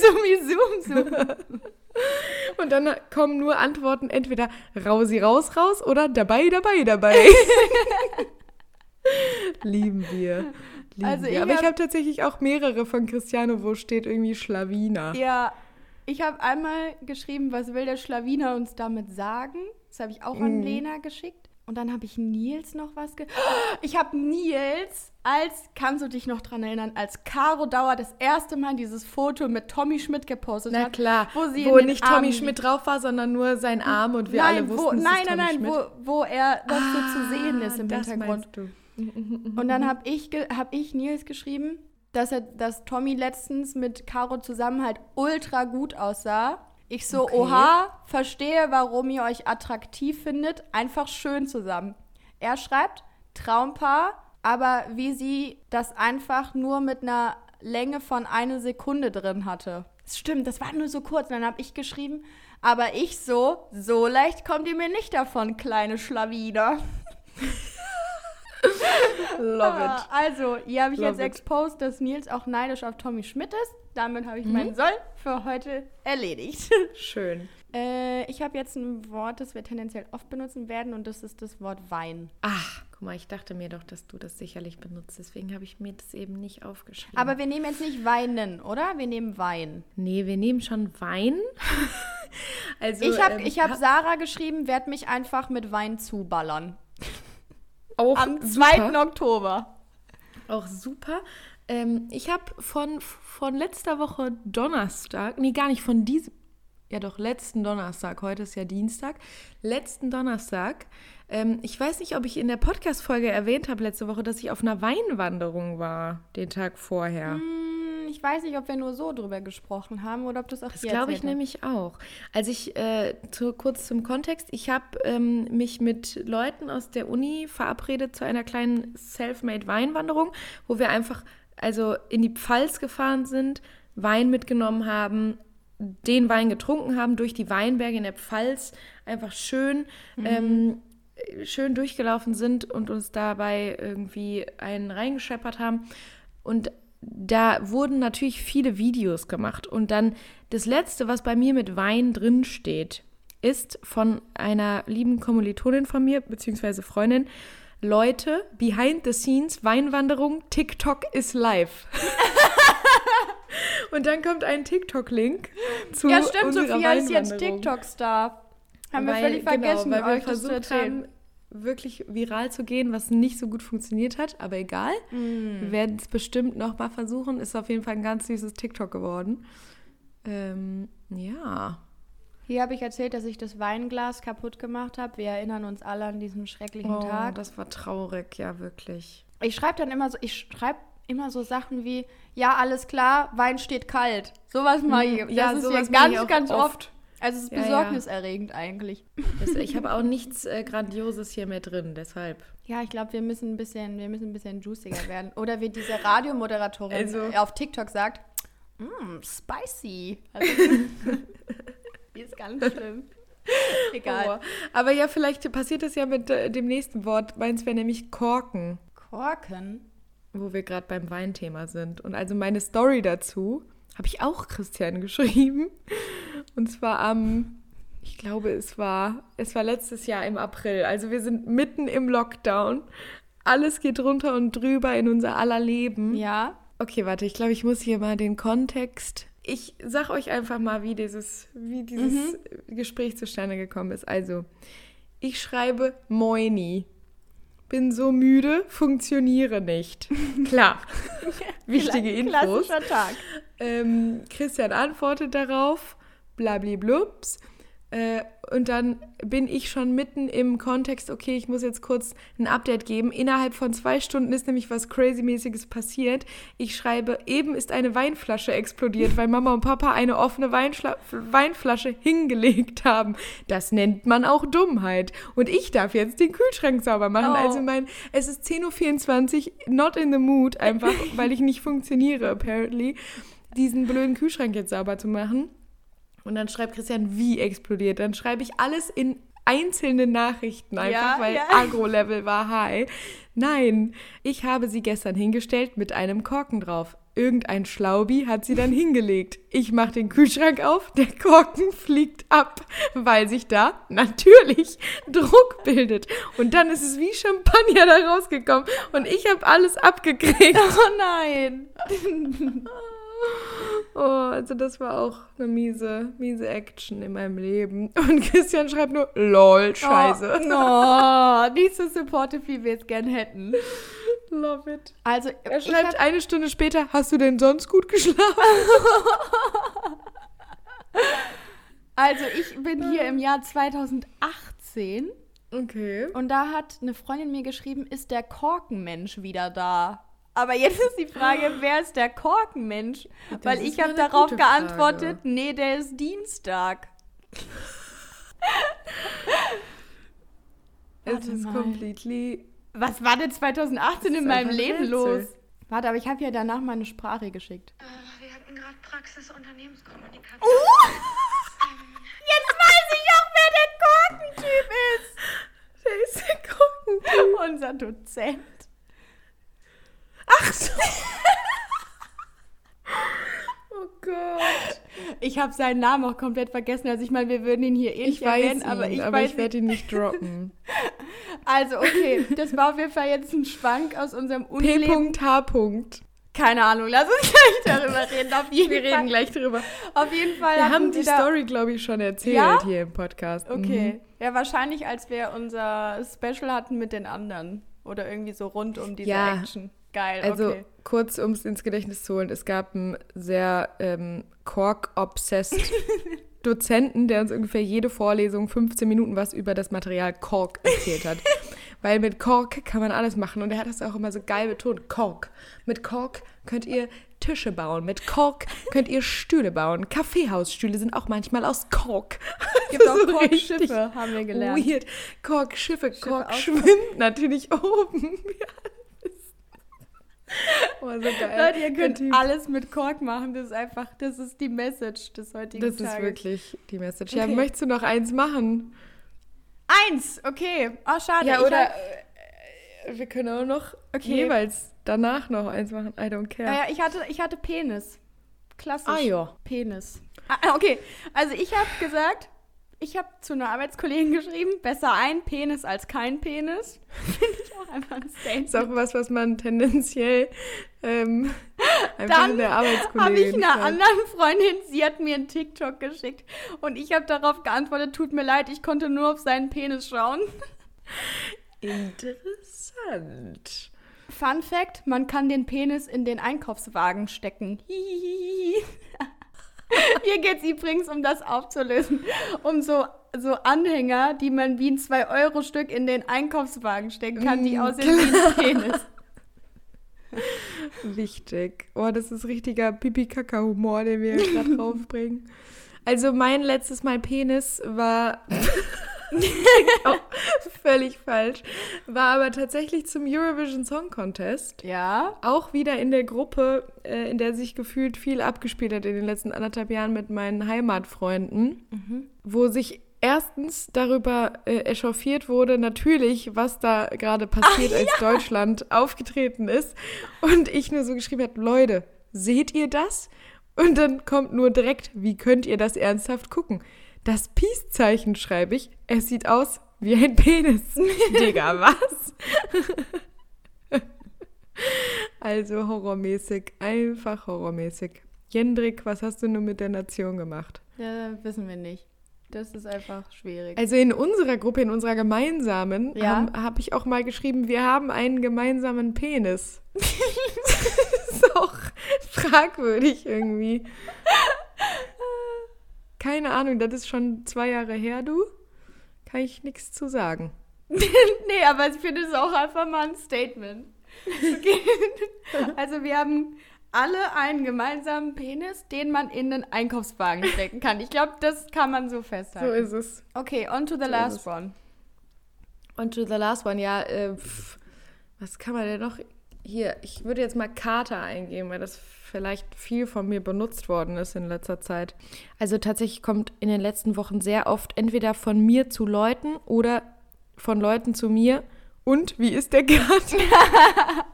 Summi, Zoom, Zoom. Und dann kommen nur Antworten entweder rausi raus raus oder dabei dabei dabei. Lieben wir. Lieben Also wir. Aber ich hab- habe tatsächlich auch mehrere von Cristiano, wo steht irgendwie Schlawiner. Ja, ich habe einmal geschrieben, was will der Schlawiner uns damit sagen? Das habe ich auch an Mhm. Lena geschickt. Und dann habe ich Nils noch was ge Ich habe Nils, als, kannst du dich noch dran erinnern, als Caro Dauer das erste Mal dieses Foto mit Tommy Schmidt gepostet Na hat. klar, wo sie wo nicht Tommy Armen Schmidt drauf war, sondern nur sein Arm und wir nein, alle wo, wussten, es nein, ist nein, Tommy nein, Schmidt. wo, wo er das so zu sehen ist im Ah, das Hintergrund. meinst du. Und dann habe ich, hab ich Nils geschrieben, dass, er, dass Tommy letztens mit Caro zusammen halt ultra gut aussah. Ich so, Okay. oha, verstehe, warum ihr euch attraktiv findet, einfach schön zusammen. Er schreibt, Traumpaar, aber wie sie das einfach nur mit einer Länge von eine Sekunde drin hatte. Das stimmt, das war nur so kurz. Dann habe ich geschrieben, aber ich so, so leicht kommt ihr mir nicht davon, kleine Schlawiner. Love Ah, it. Also, hier habe ich Love jetzt it. exposed, dass Nils auch neidisch auf Tommy Schmidt ist. Damit habe ich Mhm. meinen Soll für heute erledigt. Schön. äh, ich habe jetzt ein Wort, das wir tendenziell oft benutzen werden und das ist das Wort Wein. Ach, mal, ich dachte mir doch, dass du das sicherlich benutzt. Deswegen habe ich mir das eben nicht aufgeschrieben. Aber wir nehmen jetzt nicht Weinen, oder? Wir nehmen Wein. nee, wir nehmen schon Wein. also, ich habe ähm, ich hab Sarah geschrieben, werd mich einfach mit Wein zuballern. auch Am super. 2. Oktober. Auch super. Ähm, ich habe von, von letzter Woche Donnerstag, nee, gar nicht von diesem, ja doch, letzten Donnerstag, heute ist ja Dienstag, letzten Donnerstag, ähm, ich weiß nicht, ob ich in der Podcast-Folge erwähnt habe letzte Woche, dass ich auf einer Weinwanderung war, den Tag vorher. Hm, ich weiß nicht, ob wir nur so drüber gesprochen haben oder ob das auch Das glaube ich hast. nämlich auch. Also ich, äh, zu, kurz zum Kontext, ich habe ähm, mich mit Leuten aus der Uni verabredet zu einer kleinen Self-Made Weinwanderung, wo wir einfach also in die Pfalz gefahren sind, Wein mitgenommen haben, den Wein getrunken haben, durch die Weinberge in der Pfalz einfach schön, ähm, schön durchgelaufen sind und uns dabei irgendwie einen reingescheppert haben. Und da wurden natürlich viele Videos gemacht. Und dann das Letzte, was bei mir mit Wein drin steht, ist von einer lieben Kommilitonin von mir, beziehungsweise Freundin, Leute, behind the scenes, Weinwanderung, TikTok is live. Und dann kommt ein TikTok-Link zu Ja, stimmt, unserer Sophia ist jetzt. TikTok-Star. Haben wir Weil- völlig vergessen, genau, weil wir versucht haben, wirklich viral zu gehen, was nicht so gut funktioniert hat, aber egal. Mm. Wir werden es bestimmt noch mal versuchen. Ist auf jeden Fall ein ganz süßes TikTok geworden. Ähm, ja. Hier habe ich erzählt, dass ich das Weinglas kaputt gemacht habe. Wir erinnern uns alle an diesen schrecklichen Oh, Tag. das war traurig, ja, wirklich. Ich schreibe dann immer so, ich schreibe immer so Sachen wie, ja, alles klar, Wein steht kalt. Sowas mache ich. Mhm. Ja, das ist sowas ich ganz, ganz oft. oft. Also es ist Ja, ja. besorgniserregend eigentlich. Das, ich habe auch nichts äh, Grandioses hier mehr drin, deshalb. Ja, ich glaube, wir müssen ein bisschen, wir müssen ein bisschen juiciger werden. Oder wie diese Radiomoderatorin Also- auf TikTok sagt, mm, spicy. Also, die ist ganz schlimm. Egal. Oh. Aber ja, vielleicht passiert das ja mit äh, dem nächsten Wort. Meins wäre nämlich Korken, Korken. wo wir gerade beim Weinthema sind. Und also meine Story dazu habe ich auch Christian geschrieben. Und zwar am, ich glaube, es war, es war letztes Jahr im April. Also wir sind mitten im Lockdown. Alles geht runter und drüber in unser aller Leben. Ja. Okay, warte, ich glaube, ich muss hier mal den Kontext. Ich sag euch einfach mal, wie dieses, wie dieses Gespräch zustande gekommen ist. Also, ich schreibe Moini. Bin so müde, funktioniere nicht. Klar. Wichtige Infos. Klassischer Tag. Ähm, Christian antwortet darauf, blabliblups. Äh, und dann bin ich schon mitten im Kontext, okay, ich muss jetzt kurz ein Update geben. Innerhalb von zwei Stunden ist nämlich was Crazy-mäßiges passiert. Ich schreibe, eben ist eine Weinflasche explodiert, weil Mama und Papa eine offene Weinschla Weinflasche hingelegt haben. Das nennt man auch Dummheit. Und ich darf jetzt den Kühlschrank sauber machen. Oh. Also mein, es ist 10.24 Uhr, not in the mood, einfach weil ich nicht funktioniere, apparently, diesen blöden Kühlschrank jetzt sauber zu machen. Und dann schreibt Christian, wie explodiert. Dann schreibe ich alles in einzelne Nachrichten einfach, Ja, weil ja. Agro-Level war high. Nein, ich habe sie gestern hingestellt mit einem Korken drauf. Irgendein Schlaubi hat sie dann hingelegt. Ich mache den Kühlschrank auf, der Korken fliegt ab, weil sich da natürlich Druck bildet. Und dann ist es wie Champagner da rausgekommen und ich habe alles abgekriegt. Oh nein. Oh, also das war auch eine miese, miese Action in meinem Leben. Und Christian schreibt nur, lol, scheiße. Oh, oh, nicht so supportive, wie wir es gern hätten. Love it. Also, Er schreibt eine Stunde später, hast du denn sonst gut geschlafen? also ich bin hier im Jahr 2018 Okay. und da hat eine Freundin mir geschrieben, ist der Korkenmensch wieder da? Aber jetzt ist die Frage, wer ist der Korkenmensch? Weil ist ich habe darauf gute Frage. geantwortet, nee, der ist Dienstag. Es ist completely. Was war denn 2018 Das in meinem Leben los? Warte, aber ich habe ja danach meine Sprache geschickt. Äh, Wir hatten gerade Praxis Unternehmenskommunikation. Jetzt weiß ich auch, wer der Korkentyp ist. Der ist der Korkentyp. Unser Dozent. Ach so. oh Gott. Ich habe seinen Namen auch komplett vergessen. Also ich meine, wir würden ihn hier eh Ich nicht erwähnen, ihn, aber ich aber ich werde ihn nicht droppen. Also okay, das war auf jeden Fall jetzt ein Schwank aus unserem Unileben. P.H. Keine Ahnung, lass uns gleich darüber reden. Auf jeden Wir Fall. reden gleich drüber. Auf jeden Fall. Wir haben die Story, glaube ich, schon erzählt Ja? hier im Podcast. Okay. Ja, wahrscheinlich, als wir unser Special hatten mit den anderen. Oder irgendwie so rund um diese Ja. Action. Geil, Also okay. kurz, um es ins Gedächtnis zu holen, es gab einen sehr ähm, Kork-obsessed Dozenten, der uns ungefähr jede Vorlesung 15 Minuten was über das Material Kork erzählt hat. Weil mit Kork kann man alles machen und er hat das auch immer so geil betont. Kork. Mit Kork könnt ihr Tische bauen. Mit Kork könnt ihr Stühle bauen. Kaffeehausstühle sind auch manchmal aus Kork. Gibt auch Korkschiffe, haben wir gelernt. Weird. Kork, Schiffe, Kork schwimmt natürlich oben. Ja, oh, so geil. Leute, ihr könnt alles mit Kork machen. Das ist einfach, das ist die Message des heutigen Das Tages. ist wirklich die Message. Ja, Okay. möchtest du noch eins machen? Eins, okay. Oh, schade. Ja, oder hab- äh, wir können auch noch Okay. jeweils danach noch eins machen. I don't care. Ah, ja, ich hatte, ich hatte Penis. Klassisch. Ah, ja. Penis. Ah, okay, also ich habe gesagt, ich habe zu einer Arbeitskollegin geschrieben, besser ein Penis als kein Penis. Finde ich auch einfach ein Statement. Ist auch was, was man tendenziell ähm, einfach Dann in der habe Arbeitskollegin ich einer anderen Freundin, sie hat mir einen TikTok geschickt und ich habe darauf geantwortet, tut mir leid, ich konnte nur auf seinen Penis schauen. Interessant. Fun Fact, man kann den Penis in den Einkaufswagen stecken. Hihihihi. Hier geht es übrigens, um das aufzulösen, um so, so Anhänger, die man wie ein 2-Euro-Stück in den Einkaufswagen stecken kann, die Mm, aussehen wie ein Penis. Wichtig. Oh, das ist richtiger Pipi-Kaka-Humor, den wir gerade draufbringen. Also mein letztes Mal Penis war auch völlig falsch, war aber tatsächlich zum Eurovision Song Contest. Ja. Auch wieder in der Gruppe, äh, in der sich gefühlt viel abgespielt hat in den letzten anderthalb Jahren mit meinen Heimatfreunden, wo sich erstens darüber äh, echauffiert wurde, natürlich, was da gerade passiert, als Deutschland aufgetreten ist. Und ich nur so geschrieben habe, Leute, seht ihr das? Und dann kommt nur direkt, wie könnt ihr das ernsthaft gucken? Das Peace-Zeichen schreibe ich, es sieht aus wie ein Penis. Digga, was? Also horrormäßig, einfach horrormäßig. Jendrik, was hast du nur mit der Nation gemacht? ja. Wissen wir nicht. Das ist einfach schwierig. Also in unserer Gruppe, in unserer gemeinsamen, Ja. habe hab ich auch mal geschrieben, wir haben einen gemeinsamen Penis. das ist auch fragwürdig irgendwie. Keine Ahnung, das ist schon zwei Jahre her, du. Kann ich nichts zu sagen. nee, aber ich finde es auch einfach mal ein Statement. Okay. also wir haben alle einen gemeinsamen Penis, den man in den Einkaufswagen stecken kann. Ich glaube, das kann man so festhalten. So ist es. Okay, on to the So last one. Und to the last one, ja, äh, was kann man denn noch? Hier, ich würde jetzt mal Kater eingeben, weil das vielleicht viel von mir benutzt worden ist in letzter Zeit. Also tatsächlich kommt in den letzten Wochen sehr oft entweder von mir zu Leuten oder von Leuten zu mir. Und wie ist der Kater?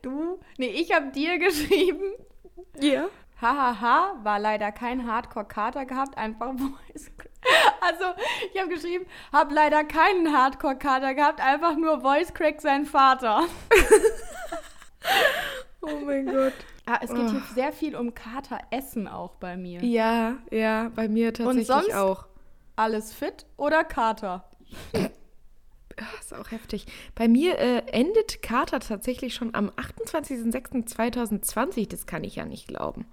Du? Nee, ich habe dir geschrieben. Ja. Hahaha, war leider kein Hardcore-Kater gehabt, einfach Voice Also, ich habe geschrieben, hab leider keinen Hardcore-Kater gehabt, einfach nur Voice Crack sein Vater. Oh mein Gott. Ah, es geht Oh. hier sehr viel um Kateressen auch bei mir. Ja, ja, bei mir tatsächlich sonst? auch. Alles fit oder Kater? Ah, ist auch heftig. Bei mir äh, endet Kater tatsächlich schon am 28.06.2020. Das kann ich ja nicht glauben.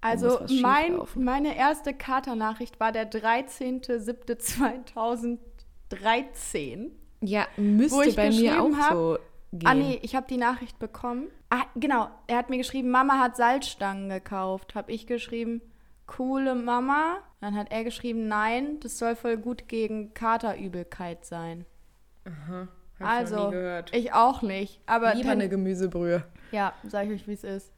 Also mein, meine erste Kater-Nachricht war der 13.07.2013. Ja, müsste ich bei mir auch hab- so gehen. Ah nee, ich habe die Nachricht bekommen. Ah, genau. Er hat mir geschrieben, Mama hat Salzstangen gekauft. Habe ich geschrieben, coole Mama. Dann hat er geschrieben, nein, das soll voll gut gegen Katerübelkeit sein. Hab ich also, noch nie gehört. ich auch nicht. Aber Lieber eine Gemüsebrühe. ja, sag ich euch, wie es ist.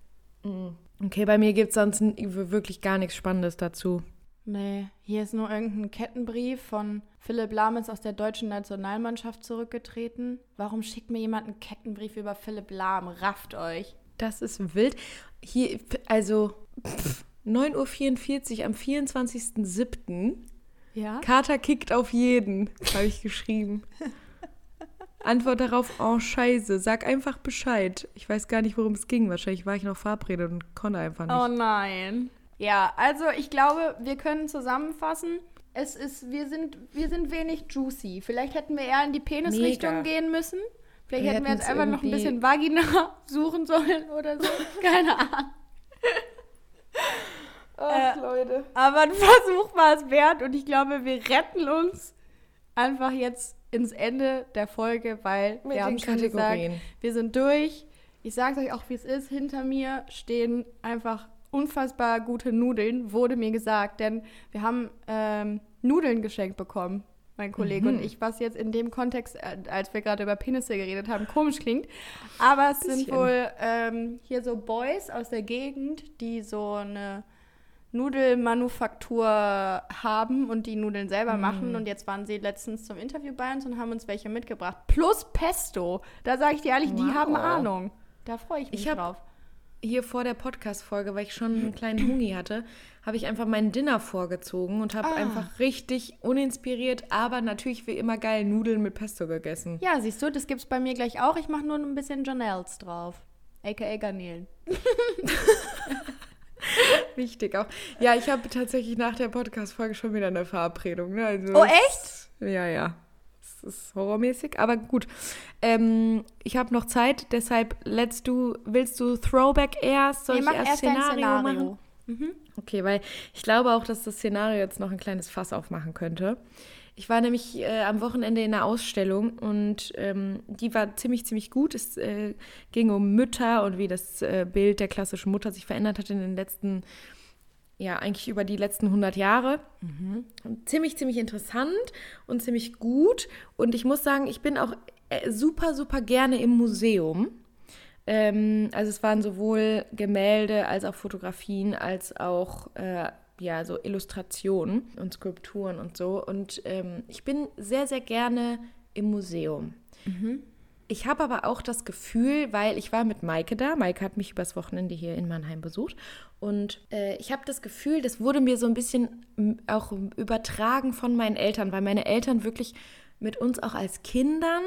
Okay, bei mir gibt es sonst wirklich gar nichts Spannendes dazu. Nee, hier ist nur irgendein Kettenbrief von Philipp Lahm ist aus der deutschen Nationalmannschaft zurückgetreten. Warum schickt mir jemand einen Kettenbrief über Philipp Lahm? Rafft euch. Das ist wild. Hier, also pff, 9.44 Uhr am 24.07. Ja? Kater kickt auf jeden, habe ich geschrieben. Antwort darauf, oh scheiße, sag einfach Bescheid. Ich weiß gar nicht, worum es ging. Wahrscheinlich war ich noch verabredet und konnte einfach nicht. Oh nein. Ja, also ich glaube, wir können zusammenfassen. Es ist, wir sind, wir sind wenig juicy. Vielleicht hätten wir eher in die Penisrichtung gehen müssen. Vielleicht Wir hätten wir jetzt einfach noch ein bisschen Vagina suchen sollen oder so. Keine Ahnung. Ach, Äh, Leute. Aber ein Versuch war es wert und ich glaube, wir retten uns einfach jetzt ins Ende der Folge, weil Mit wir haben schon gesagt, wir sind durch. Ich sage euch auch, wie es ist. Hinter mir stehen einfach unfassbar gute Nudeln, wurde mir gesagt, denn wir haben ähm, Nudeln geschenkt bekommen, mein Kollege Mhm. und ich, was jetzt in dem Kontext, äh, als wir gerade über Penisse geredet haben, komisch klingt. Aber es sind Bisschen. wohl ähm, hier so Boys aus der Gegend, die so eine Nudelmanufaktur haben und die Nudeln selber Mm. machen. Und jetzt waren sie letztens zum Interview bei uns und haben uns welche mitgebracht. Plus Pesto. Da sage ich dir ehrlich, die Wow. haben Ahnung. Da freue ich mich Ich drauf. Hier vor der Podcast-Folge, weil ich schon einen kleinen Huni hatte, habe ich einfach mein Dinner vorgezogen und habe Ah. einfach richtig uninspiriert, aber natürlich wie immer geil Nudeln mit Pesto gegessen. Ja, siehst du, das gibt's bei mir gleich auch. Ich mache nur ein bisschen Janelles drauf. A.k.a. Garnelen. Wichtig auch. Ja, ich habe tatsächlich nach der Podcast-Folge schon wieder eine Verabredung. Ne? Also Oh, echt? Ja, ja. Es ist horrormäßig, aber gut. Ähm, ich habe noch Zeit, deshalb let's du, willst du Throwback erst? Soll Nee, ich erst erst Szenario, Szenario. machen? Okay, weil ich glaube auch, dass das Szenario jetzt noch ein kleines Fass aufmachen könnte. Ich war nämlich äh, am Wochenende in einer Ausstellung und ähm, die war ziemlich, ziemlich gut. Es äh, ging um Mütter und wie das äh, Bild der klassischen Mutter sich verändert hat in den letzten, ja, eigentlich über die letzten 100 Jahre. Und Ziemlich, ziemlich interessant und ziemlich gut. Und ich muss sagen, ich bin auch äh, super, super gerne im Museum. Ähm, also es waren sowohl Gemälde als auch Fotografien, als auch äh, ja, so Illustrationen und Skulpturen und so. Und ähm, ich bin sehr, sehr gerne im Museum. Ich habe aber auch das Gefühl, weil ich war mit Maike da, Maike hat mich übers Wochenende hier in Mannheim besucht und äh, ich habe das Gefühl, das wurde mir so ein bisschen auch übertragen von meinen Eltern, weil meine Eltern wirklich mit uns auch als Kindern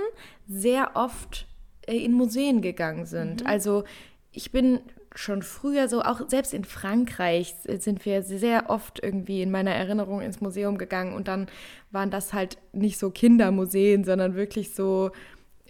sehr oft äh, in Museen gegangen sind. Also ich bin schon früher so, auch selbst in Frankreich sind wir sehr oft irgendwie in meiner Erinnerung ins Museum gegangen und dann waren das halt nicht so Kindermuseen, sondern wirklich so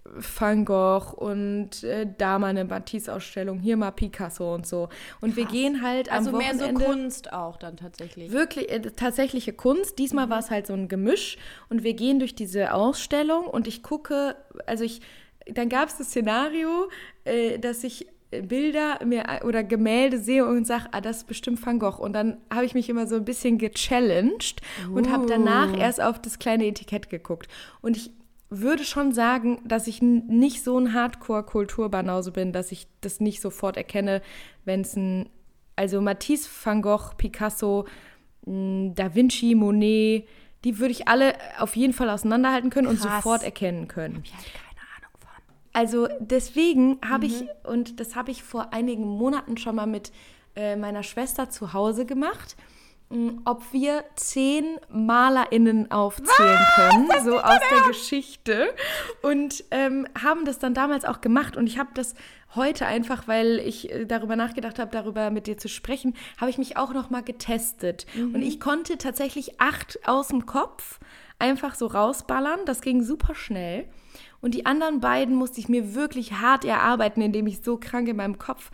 Van Gogh und äh, da mal eine Matisse-Ausstellung, hier mal Picasso und so. Und wir gehen halt am Also mehr so Wochenende Kunst auch dann tatsächlich. wirklich äh, tatsächliche Kunst. Diesmal war es halt so ein Gemisch und wir gehen durch diese Ausstellung und ich gucke, also ich, dann gab es das Szenario, äh, dass ich Bilder mir oder Gemälde sehe und sage, ah, das ist bestimmt Van Gogh. Und dann habe ich mich immer so ein bisschen gechallenged und habe danach erst auf das kleine Etikett geguckt. Und ich würde schon sagen, dass ich nicht so ein Hardcore-Kulturbanause bin, dass ich das nicht sofort erkenne, wenn es ein, also Matisse, Van Gogh, Picasso, Da Vinci, Monet, die würde ich alle auf jeden Fall auseinanderhalten können und Krass. sofort erkennen können. Ich keine Ahnung von. Also deswegen habe ich, und das habe ich vor einigen Monaten schon mal mit äh, meiner Schwester zu Hause gemacht, mh, ob wir zehn MalerInnen aufzählen können, so aus der Geschichte. Und ähm, haben das dann damals auch gemacht. Und ich habe das heute einfach, weil ich äh, darüber nachgedacht habe, darüber mit dir zu sprechen, habe ich mich auch noch mal getestet. Und ich konnte tatsächlich acht aus dem Kopf einfach so rausballern. Das ging super schnell. Und die anderen beiden musste ich mir wirklich hart erarbeiten, indem ich so krank in meinem Kopf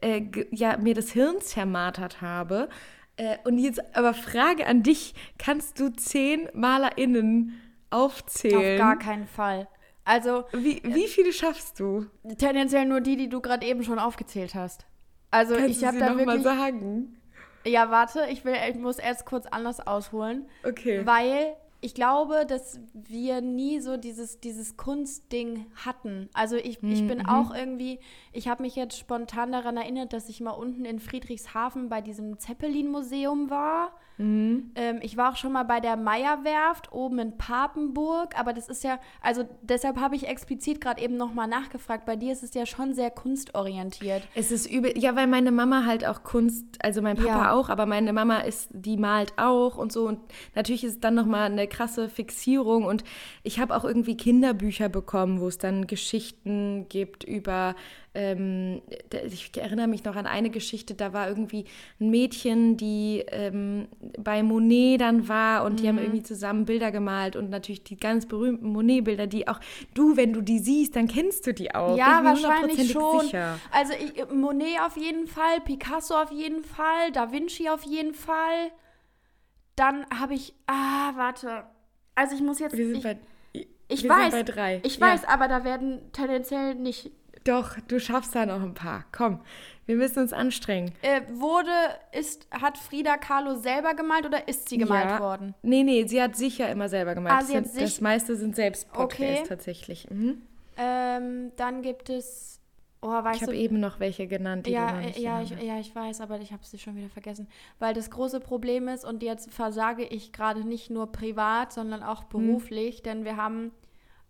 äh, ge- ja, mir das Hirn zermartert habe. Äh, und jetzt aber Frage an dich: Kannst du zehn MalerInnen aufzählen? Auf gar keinen Fall. Also wie, wie viele schaffst du? tendenziell nur die, die du gerade eben schon aufgezählt hast. Also Kannst ich habe da noch mal wirklich. sagen? Ja, warte, ich will, ich muss erst kurz anders ausholen. Okay. Weil ich glaube, dass wir nie so dieses, dieses Kunstding hatten. Also ich, ich bin auch irgendwie, ich habe mich jetzt spontan daran erinnert, dass ich mal unten in Friedrichshafen bei diesem Zeppelin-Museum war. Ähm, ich war auch schon mal bei der Meierwerft oben in Papenburg, aber das ist ja, also deshalb habe ich explizit gerade eben nochmal nachgefragt. Bei dir ist es ja schon sehr kunstorientiert. Es ist übel, ja, weil meine Mama halt auch Kunst, also mein Papa Ja. auch, aber meine Mama ist, die malt auch und so und natürlich ist es dann nochmal eine krasse Fixierung und ich habe auch irgendwie Kinderbücher bekommen, wo es dann Geschichten gibt über, ähm, ich erinnere mich noch an eine Geschichte, da war irgendwie ein Mädchen, die ähm, bei Monet dann war und die haben Mhm. irgendwie zusammen Bilder gemalt und natürlich die ganz berühmten Monet-Bilder, die auch du, wenn du die siehst, dann kennst du die auch. Ja, wahrscheinlich schon. Sicher. Also ich, Monet auf jeden Fall, Picasso auf jeden Fall, Da Vinci auf jeden Fall. Dann habe ich, ah, warte. Also ich muss jetzt, Wir sind ich, bei, ich wir weiß, bei drei. ich Ja. weiß, aber da werden tendenziell nicht. Doch, du schaffst da noch ein paar. Komm, wir müssen uns anstrengen. Äh, wurde, ist, hat Frida Kahlo selber gemalt oder ist sie gemalt ja. worden? Nee, nee, sie hat sicher immer selber gemalt. Ah, das, sie hat sind, sich- das meiste sind Selbstporträts Okay. tatsächlich. Mhm. Ähm, dann gibt es, oh, weißt Ich habe eben noch welche genannt, die ja, ja, ich, ja, ich weiß, aber ich habe sie schon wieder vergessen. Weil das große Problem ist, und jetzt versage ich gerade nicht nur privat, sondern auch beruflich, denn wir haben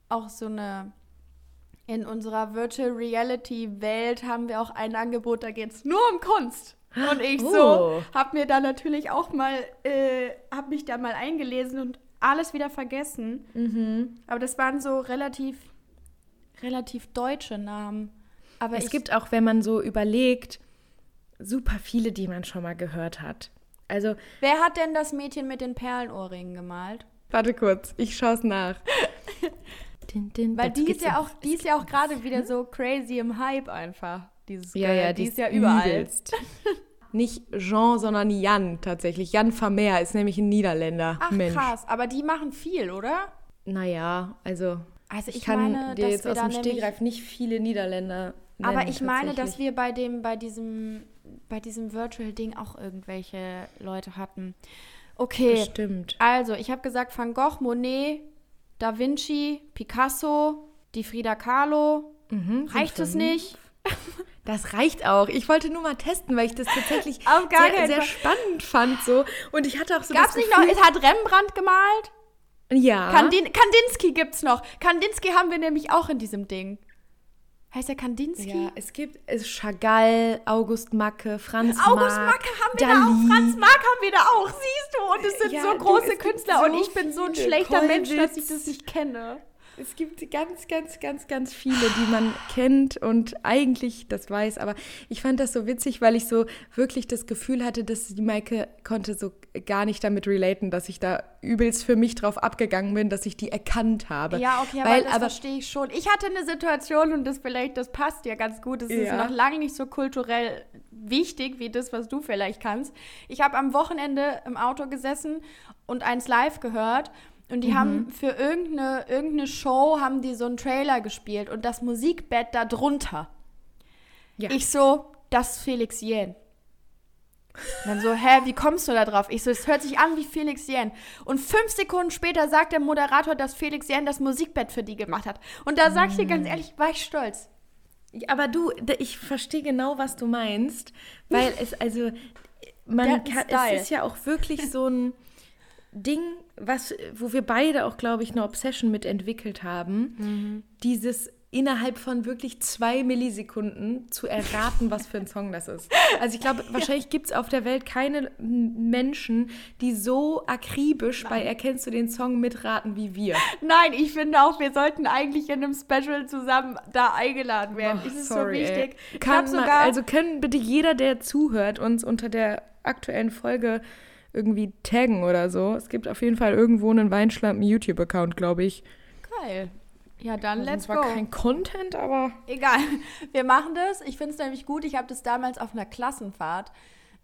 auch so eine, in unserer Virtual Reality Welt haben wir auch ein Angebot, da geht es nur um Kunst. Und ich Oh. so habe mir da natürlich auch mal, äh, habe mich da mal eingelesen und alles wieder vergessen. Mhm. Aber das waren so relativ, relativ deutsche Namen. Aber Es gibt auch, wenn man so überlegt, super viele, die man schon mal gehört hat. Also, Wer hat denn das Mädchen mit den Perlenohrringen gemalt? warte kurz, ich schaue es nach. Din, din, Weil die ist ja auch, die ist ja auch gerade wieder so crazy im Hype einfach. Dieses Ja, Girl. ja, die ist ja überall. Nicht Jean, sondern Jan tatsächlich. Jan Vermeer ist nämlich ein Niederländer. Ach Mensch. krass, aber die machen viel, oder? Naja, also Also ich, ich, kann meine, dir jetzt aus dem Stegreif nicht viele Niederländer nennen. aber ich meine, dass wir bei dem, bei diesem, bei diesem Virtual Ding auch irgendwelche Leute hatten. Okay, Bestimmt. also ich habe gesagt Van Gogh, Monet, Da Vinci, Picasso, die Frida Kahlo. Mhm, Reicht es nicht? Das reicht auch. Ich wollte nur mal testen, weil ich das tatsächlich sehr, sehr spannend fand. So. Und ich hatte auch so Gab's das nicht noch? Es hat Rembrandt gemalt? Ja. Kandin Kandinsky gibt's noch. Kandinsky haben wir nämlich auch in diesem Ding. Heißt der Kandinsky? ja, es gibt es Chagall, August Macke, Franz August Marc, Macke haben wir Dali. da auch, Franz Marc haben wir da auch, siehst du? Und es sind Ja, so du, große gibt Künstler so und ich bin so ein schlechter Mensch, dass ich Kollwitz. das nicht kenne. Es gibt ganz, ganz, ganz, ganz viele, die man kennt und eigentlich das weiß. Aber ich fand das so witzig, weil ich so wirklich das Gefühl hatte, dass die Maike konnte so gar nicht damit relaten, dass ich da übelst für mich drauf abgegangen bin, dass ich die erkannt habe. Ja, okay, aber weil, das verstehe ich schon. Ich hatte eine Situation und das vielleicht, das passt ja ganz gut. Es ist Ja. noch lange nicht so kulturell wichtig wie das, was du vielleicht kannst. Ich habe am Wochenende im Auto gesessen und eins live gehört und die haben für irgendeine, irgendeine Show haben die so einen Trailer gespielt und das Musikbett da drunter. Ja. Ich so, das ist Felix Jähn. Und dann so, hä, wie kommst du da drauf? Ich so, es hört sich an wie Felix Jähn. Und fünf Sekunden später sagt der Moderator, dass Felix Jähn das Musikbett für die gemacht hat. Und da sag ich dir ganz ehrlich, war ich stolz. Aber du, ich verstehe genau, was du meinst, weil es also man kann, es ist ja auch wirklich so ein Ding, was wo wir beide auch glaube ich eine Obsession mit entwickelt haben, Mhm. dieses innerhalb von wirklich zwei Millisekunden zu erraten, was für ein Song das ist. Also ich glaube, wahrscheinlich gibt es auf der Welt keine Menschen, die so akribisch bei Erkennst du den Song mitraten wie wir. Nein, ich finde auch, wir sollten eigentlich in einem Special zusammen da eingeladen werden. Oh, es ist sorry, so wichtig. Ich Kann man, also können bitte jeder, der zuhört, uns unter der aktuellen Folge irgendwie taggen oder so. Es gibt auf jeden Fall irgendwo einen Weinschlampen YouTube-Account, glaube ich. geil. Ja, dann ist let's zwar go. kein Content, aber Egal, wir machen das. Ich finde es nämlich gut. Ich habe das damals auf einer Klassenfahrt.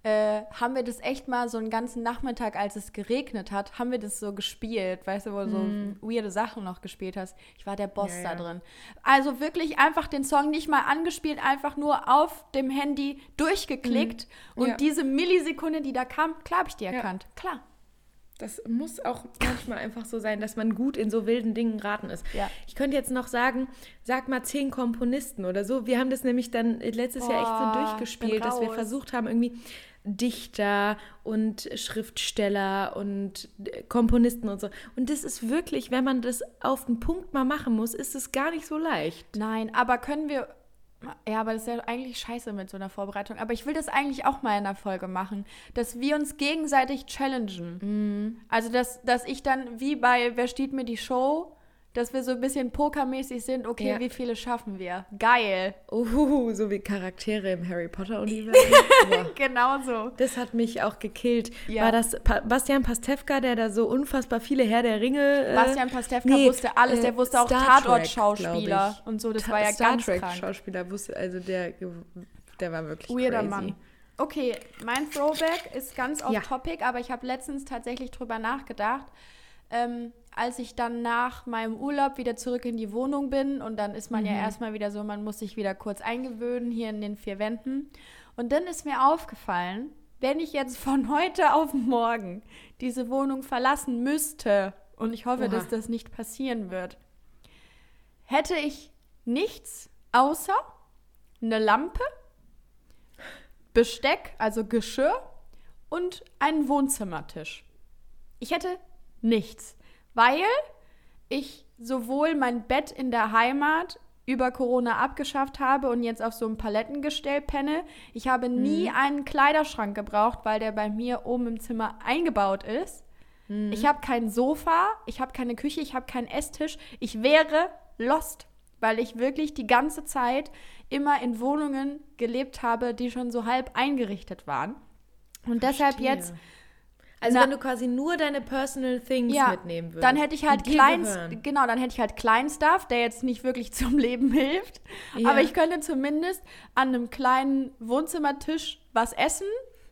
Äh, haben wir das echt mal so einen ganzen Nachmittag, als es geregnet hat, haben wir das so gespielt, weißt du, wo du so weirde Sachen noch gespielt hast. Ich war der Boss Mhm. Ja, ja. da drin. Also wirklich einfach den Song nicht mal angespielt, einfach nur auf dem Handy durchgeklickt und Mhm. Ja. diese Millisekunde, die da kam, klar habe ich die Ja. erkannt. Klar. das muss auch manchmal einfach so sein, dass man gut in so wilden Dingen raten ist. Ja. Ich könnte jetzt noch sagen, sag mal zehn Komponisten oder so. Wir haben das nämlich dann letztes Jahr echt so ich durchgespielt, dass wir versucht haben, irgendwie Dichter und Schriftsteller und Komponisten und so. Und das ist wirklich, wenn man das auf den Punkt mal machen muss, ist es gar nicht so leicht. Nein, aber können wir. Ja, aber das ist ja eigentlich scheiße mit so einer Vorbereitung. Aber ich will das eigentlich auch mal in einer Folge machen, dass wir uns gegenseitig challengen. Also, dass, dass ich dann, wie bei Wer steht mir die Show, dass wir so ein bisschen pokermäßig sind. Okay, Ja. wie viele schaffen wir? Geil. Oh, so wie Charaktere im Harry Potter-Universum. Genau so. Das hat mich auch gekillt. Ja. War das pa Bastian Pastewka, der da so unfassbar viele Herr der Ringe. Äh, Bastian Pastewka nee, wusste alles. äh, Der wusste auch Tatort-Schauspieler und so. Das Ta- war ja Star ganz Trek krank. Schauspieler wusste, also der, der war wirklich Weirder crazy. Mann. Okay, mein Throwback ist ganz Ja. off-topic, aber ich habe letztens tatsächlich drüber nachgedacht. Ähm, als ich dann nach meinem Urlaub wieder zurück in die Wohnung bin und dann ist man Mhm. ja erstmal wieder so, man muss sich wieder kurz eingewöhnen hier in den vier Wänden. Und dann ist mir aufgefallen, wenn ich jetzt von heute auf morgen diese Wohnung verlassen müsste, und ich hoffe, Oha. dass das nicht passieren wird, hätte ich nichts außer eine Lampe, Besteck, also Geschirr und einen Wohnzimmertisch. Ich hätte nichts, weil ich sowohl mein Bett in der Heimat über Corona abgeschafft habe und jetzt auf so einem Palettengestell penne. Ich habe nie einen Kleiderschrank gebraucht, weil der bei mir oben im Zimmer eingebaut ist. Ich habe kein Sofa, ich habe keine Küche, ich habe keinen Esstisch. Ich wäre lost, weil ich wirklich die ganze Zeit immer in Wohnungen gelebt habe, die schon so halb eingerichtet waren. Und deshalb Verstehe. jetzt Also Na- wenn du quasi nur deine Personal Things ja, mitnehmen würdest. dann hätte ich halt klein, genau, dann hätte ich halt Kleinstuff, der jetzt nicht wirklich zum Leben hilft, Ja. aber ich könnte zumindest an einem kleinen Wohnzimmertisch was essen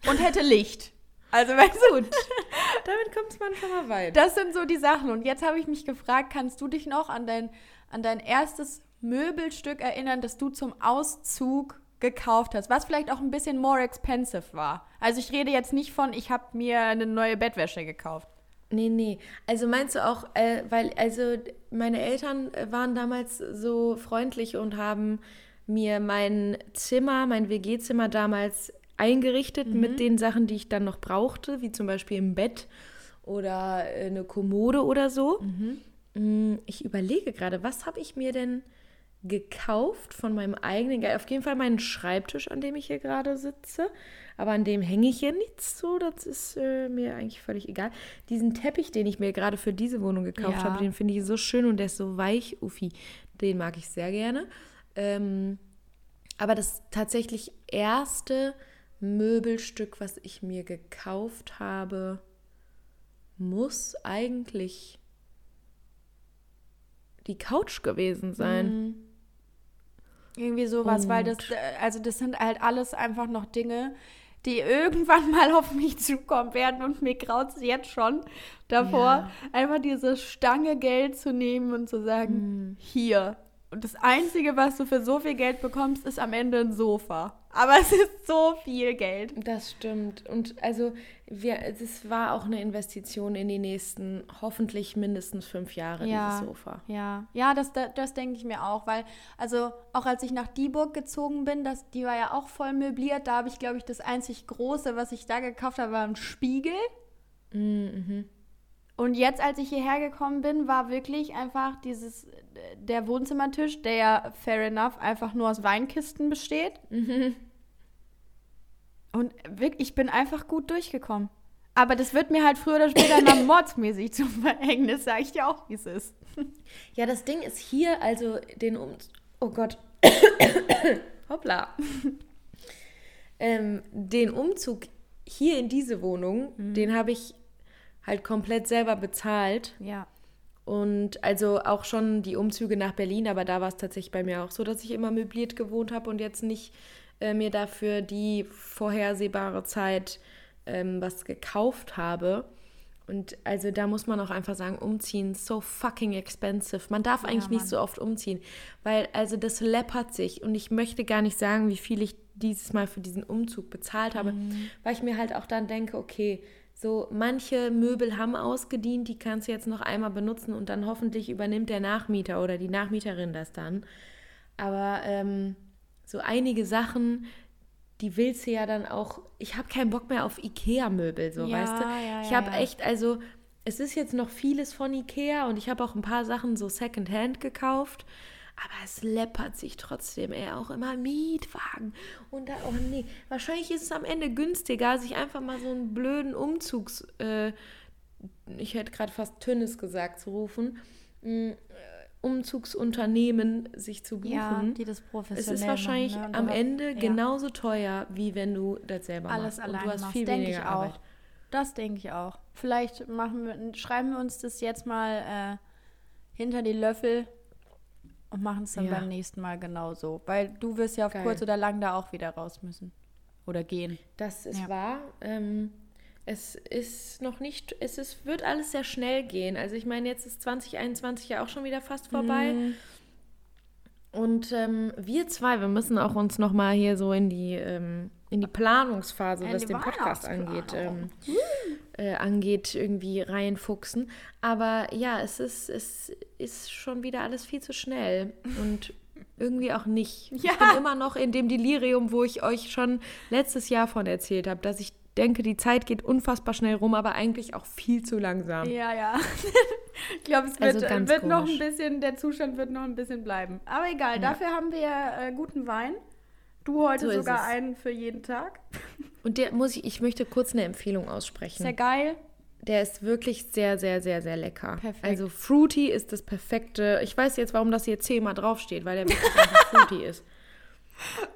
und hätte Licht. Also weißt du, Damit kommt man schon mal weit. das sind so die Sachen. Und jetzt habe ich mich gefragt, kannst du dich noch an dein, an dein erstes Möbelstück erinnern, das du zum Auszug gekauft hast, was vielleicht auch ein bisschen more expensive war? Also ich rede jetzt nicht von, ich habe mir eine neue Bettwäsche gekauft. Nee, nee. Also meinst du auch, äh, weil, also meine Eltern äh, waren damals so freundlich und haben mir mein Zimmer, mein WG-Zimmer damals eingerichtet mit den Sachen, die ich dann noch brauchte, wie zum Beispiel ein Bett oder äh, eine Kommode oder so. Mm, Ich überlege gerade, was habe ich mir denn gekauft von meinem eigenen Geld? Auf jeden Fall meinen Schreibtisch, an dem ich hier gerade sitze. Aber an dem hänge ich hier nichts so. Das ist äh, mir eigentlich völlig egal. Diesen Teppich, den ich mir gerade für diese Wohnung gekauft Ja. habe, den finde ich so schön und der ist so weich, uffi. Den mag ich sehr gerne. Ähm, aber das tatsächlich erste Möbelstück, was ich mir gekauft habe, muss eigentlich die Couch gewesen sein. Irgendwie sowas, weil das, Und- äh, also das sind halt alles einfach noch Dinge, die irgendwann mal auf mich zukommen werden und mir graut es jetzt schon davor, Ja. einfach diese Stange Geld zu nehmen und zu sagen, hier. Und das Einzige, was du für so viel Geld bekommst, ist am Ende ein Sofa. Aber es ist so viel Geld. Das stimmt. Und also, wir, es war auch eine Investition in die nächsten, hoffentlich mindestens fünf Jahre, dieses Sofa. Ja, ja, das, das, das denke ich mir auch, weil, also auch als ich nach Dieburg gezogen bin, das, die war ja auch voll möbliert, da habe ich, glaube ich, das einzig Große, was ich da gekauft habe, war ein Spiegel. Mhm. Und jetzt, als ich hierher gekommen bin, war wirklich einfach dieses, der Wohnzimmertisch, der ja, fair enough, einfach nur aus Weinkisten besteht. Mhm. Und wirklich, ich bin einfach gut durchgekommen. Aber das wird mir halt früher oder später dann mordsmäßig zum Verhängnis, sage ich dir auch, wie es ist. Ja, das Ding ist hier, also den um. Oh Gott. Hoppla. ähm, den Umzug hier in diese Wohnung, den habe ich halt komplett selber bezahlt. Ja. Und also auch schon die Umzüge nach Berlin, aber da war es tatsächlich bei mir auch so, dass ich immer möbliert gewohnt habe und jetzt nicht äh, mir dafür die vorhersehbare Zeit ähm, was gekauft habe. Und also da muss man auch einfach sagen, umziehen, so fucking expensive. Man darf eigentlich nicht so oft umziehen, weil also das läppert sich. Und ich möchte gar nicht sagen, wie viel ich dieses Mal für diesen Umzug bezahlt habe, weil ich mir halt auch dann denke, okay, so manche Möbel haben ausgedient, die kannst du jetzt noch einmal benutzen und dann hoffentlich übernimmt der Nachmieter oder die Nachmieterin das dann. Aber ähm, so einige Sachen, die willst du ja dann auch. Ich habe keinen Bock mehr auf Ikea-Möbel, so Ja, weißt du. ja, ich habe ja. echt, also es ist jetzt noch vieles von Ikea und ich habe auch ein paar Sachen so Secondhand gekauft. Aber es läppert sich trotzdem eher auch immer Mietwagen. Und da, oh nee, wahrscheinlich ist es am Ende günstiger, sich einfach mal so einen blöden Umzugs, äh, ich hätte gerade fast Tünnes gesagt, zu rufen. Mm, Umzugsunternehmen sich zu buchen. Ja, die das professionell es ist wahrscheinlich machen, ne? Am Ende ja. genauso teuer, wie wenn du das selber Alles machst. allein und du hast machst, viel denke weniger ich Arbeit. auch. Das denke ich auch. Vielleicht machen wir, schreiben wir uns das jetzt mal äh, hinter die Löffel und machen es dann Ja. beim nächsten Mal genauso. Weil du wirst ja auf Geil. kurz oder lang da auch wieder raus müssen. Oder gehen. Das ist Ja. wahr. Ähm, es ist noch nicht, es ist, wird alles sehr schnell gehen. Also ich meine, jetzt ist 2021 ja auch schon wieder fast vorbei. Mhm. Und ähm, wir zwei, wir müssen auch uns noch mal hier so in die, ähm, in die Planungsphase, In was die den Podcast angeht, ähm, äh, angeht, irgendwie reinfuchsen. Aber ja, es ist, es ist schon wieder alles viel zu schnell und irgendwie auch nicht. Ja. Ich bin immer noch in dem Delirium, wo ich euch schon letztes Jahr von erzählt habe, dass ich denke, die Zeit geht unfassbar schnell rum, aber eigentlich auch viel zu langsam. Ja, ja. ich glaube, es Also wird, ganz wird noch ein bisschen, der Zustand wird noch ein bisschen bleiben. Aber egal, Ja. dafür haben wir äh, guten Wein. Du heute So sogar einen für jeden Tag. Und der muss ich, ich möchte kurz eine Empfehlung aussprechen. Sehr geil. Der ist wirklich sehr, sehr, sehr, sehr lecker. Perfekt. Also Fruity ist das perfekte. Ich weiß jetzt, warum das hier zehnmal draufsteht, weil der wirklich einfach Fruity ist.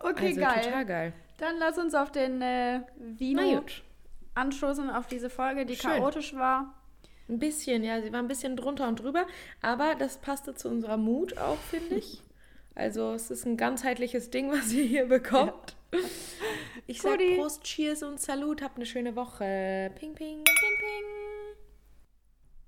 Okay, Also geil. total geil. Dann lass uns auf den äh, Vino anstoßen, auf diese Folge, die Schön. chaotisch war. Ein bisschen, ja, sie war ein bisschen drunter und drüber, aber das passte zu unserer Mut auch, finde ich. Also es ist ein ganzheitliches Ding, was ihr hier bekommt. Ich sag Guti. Prost, Cheers und Salut, habt eine schöne Woche. Ping, ping. Ping, ping.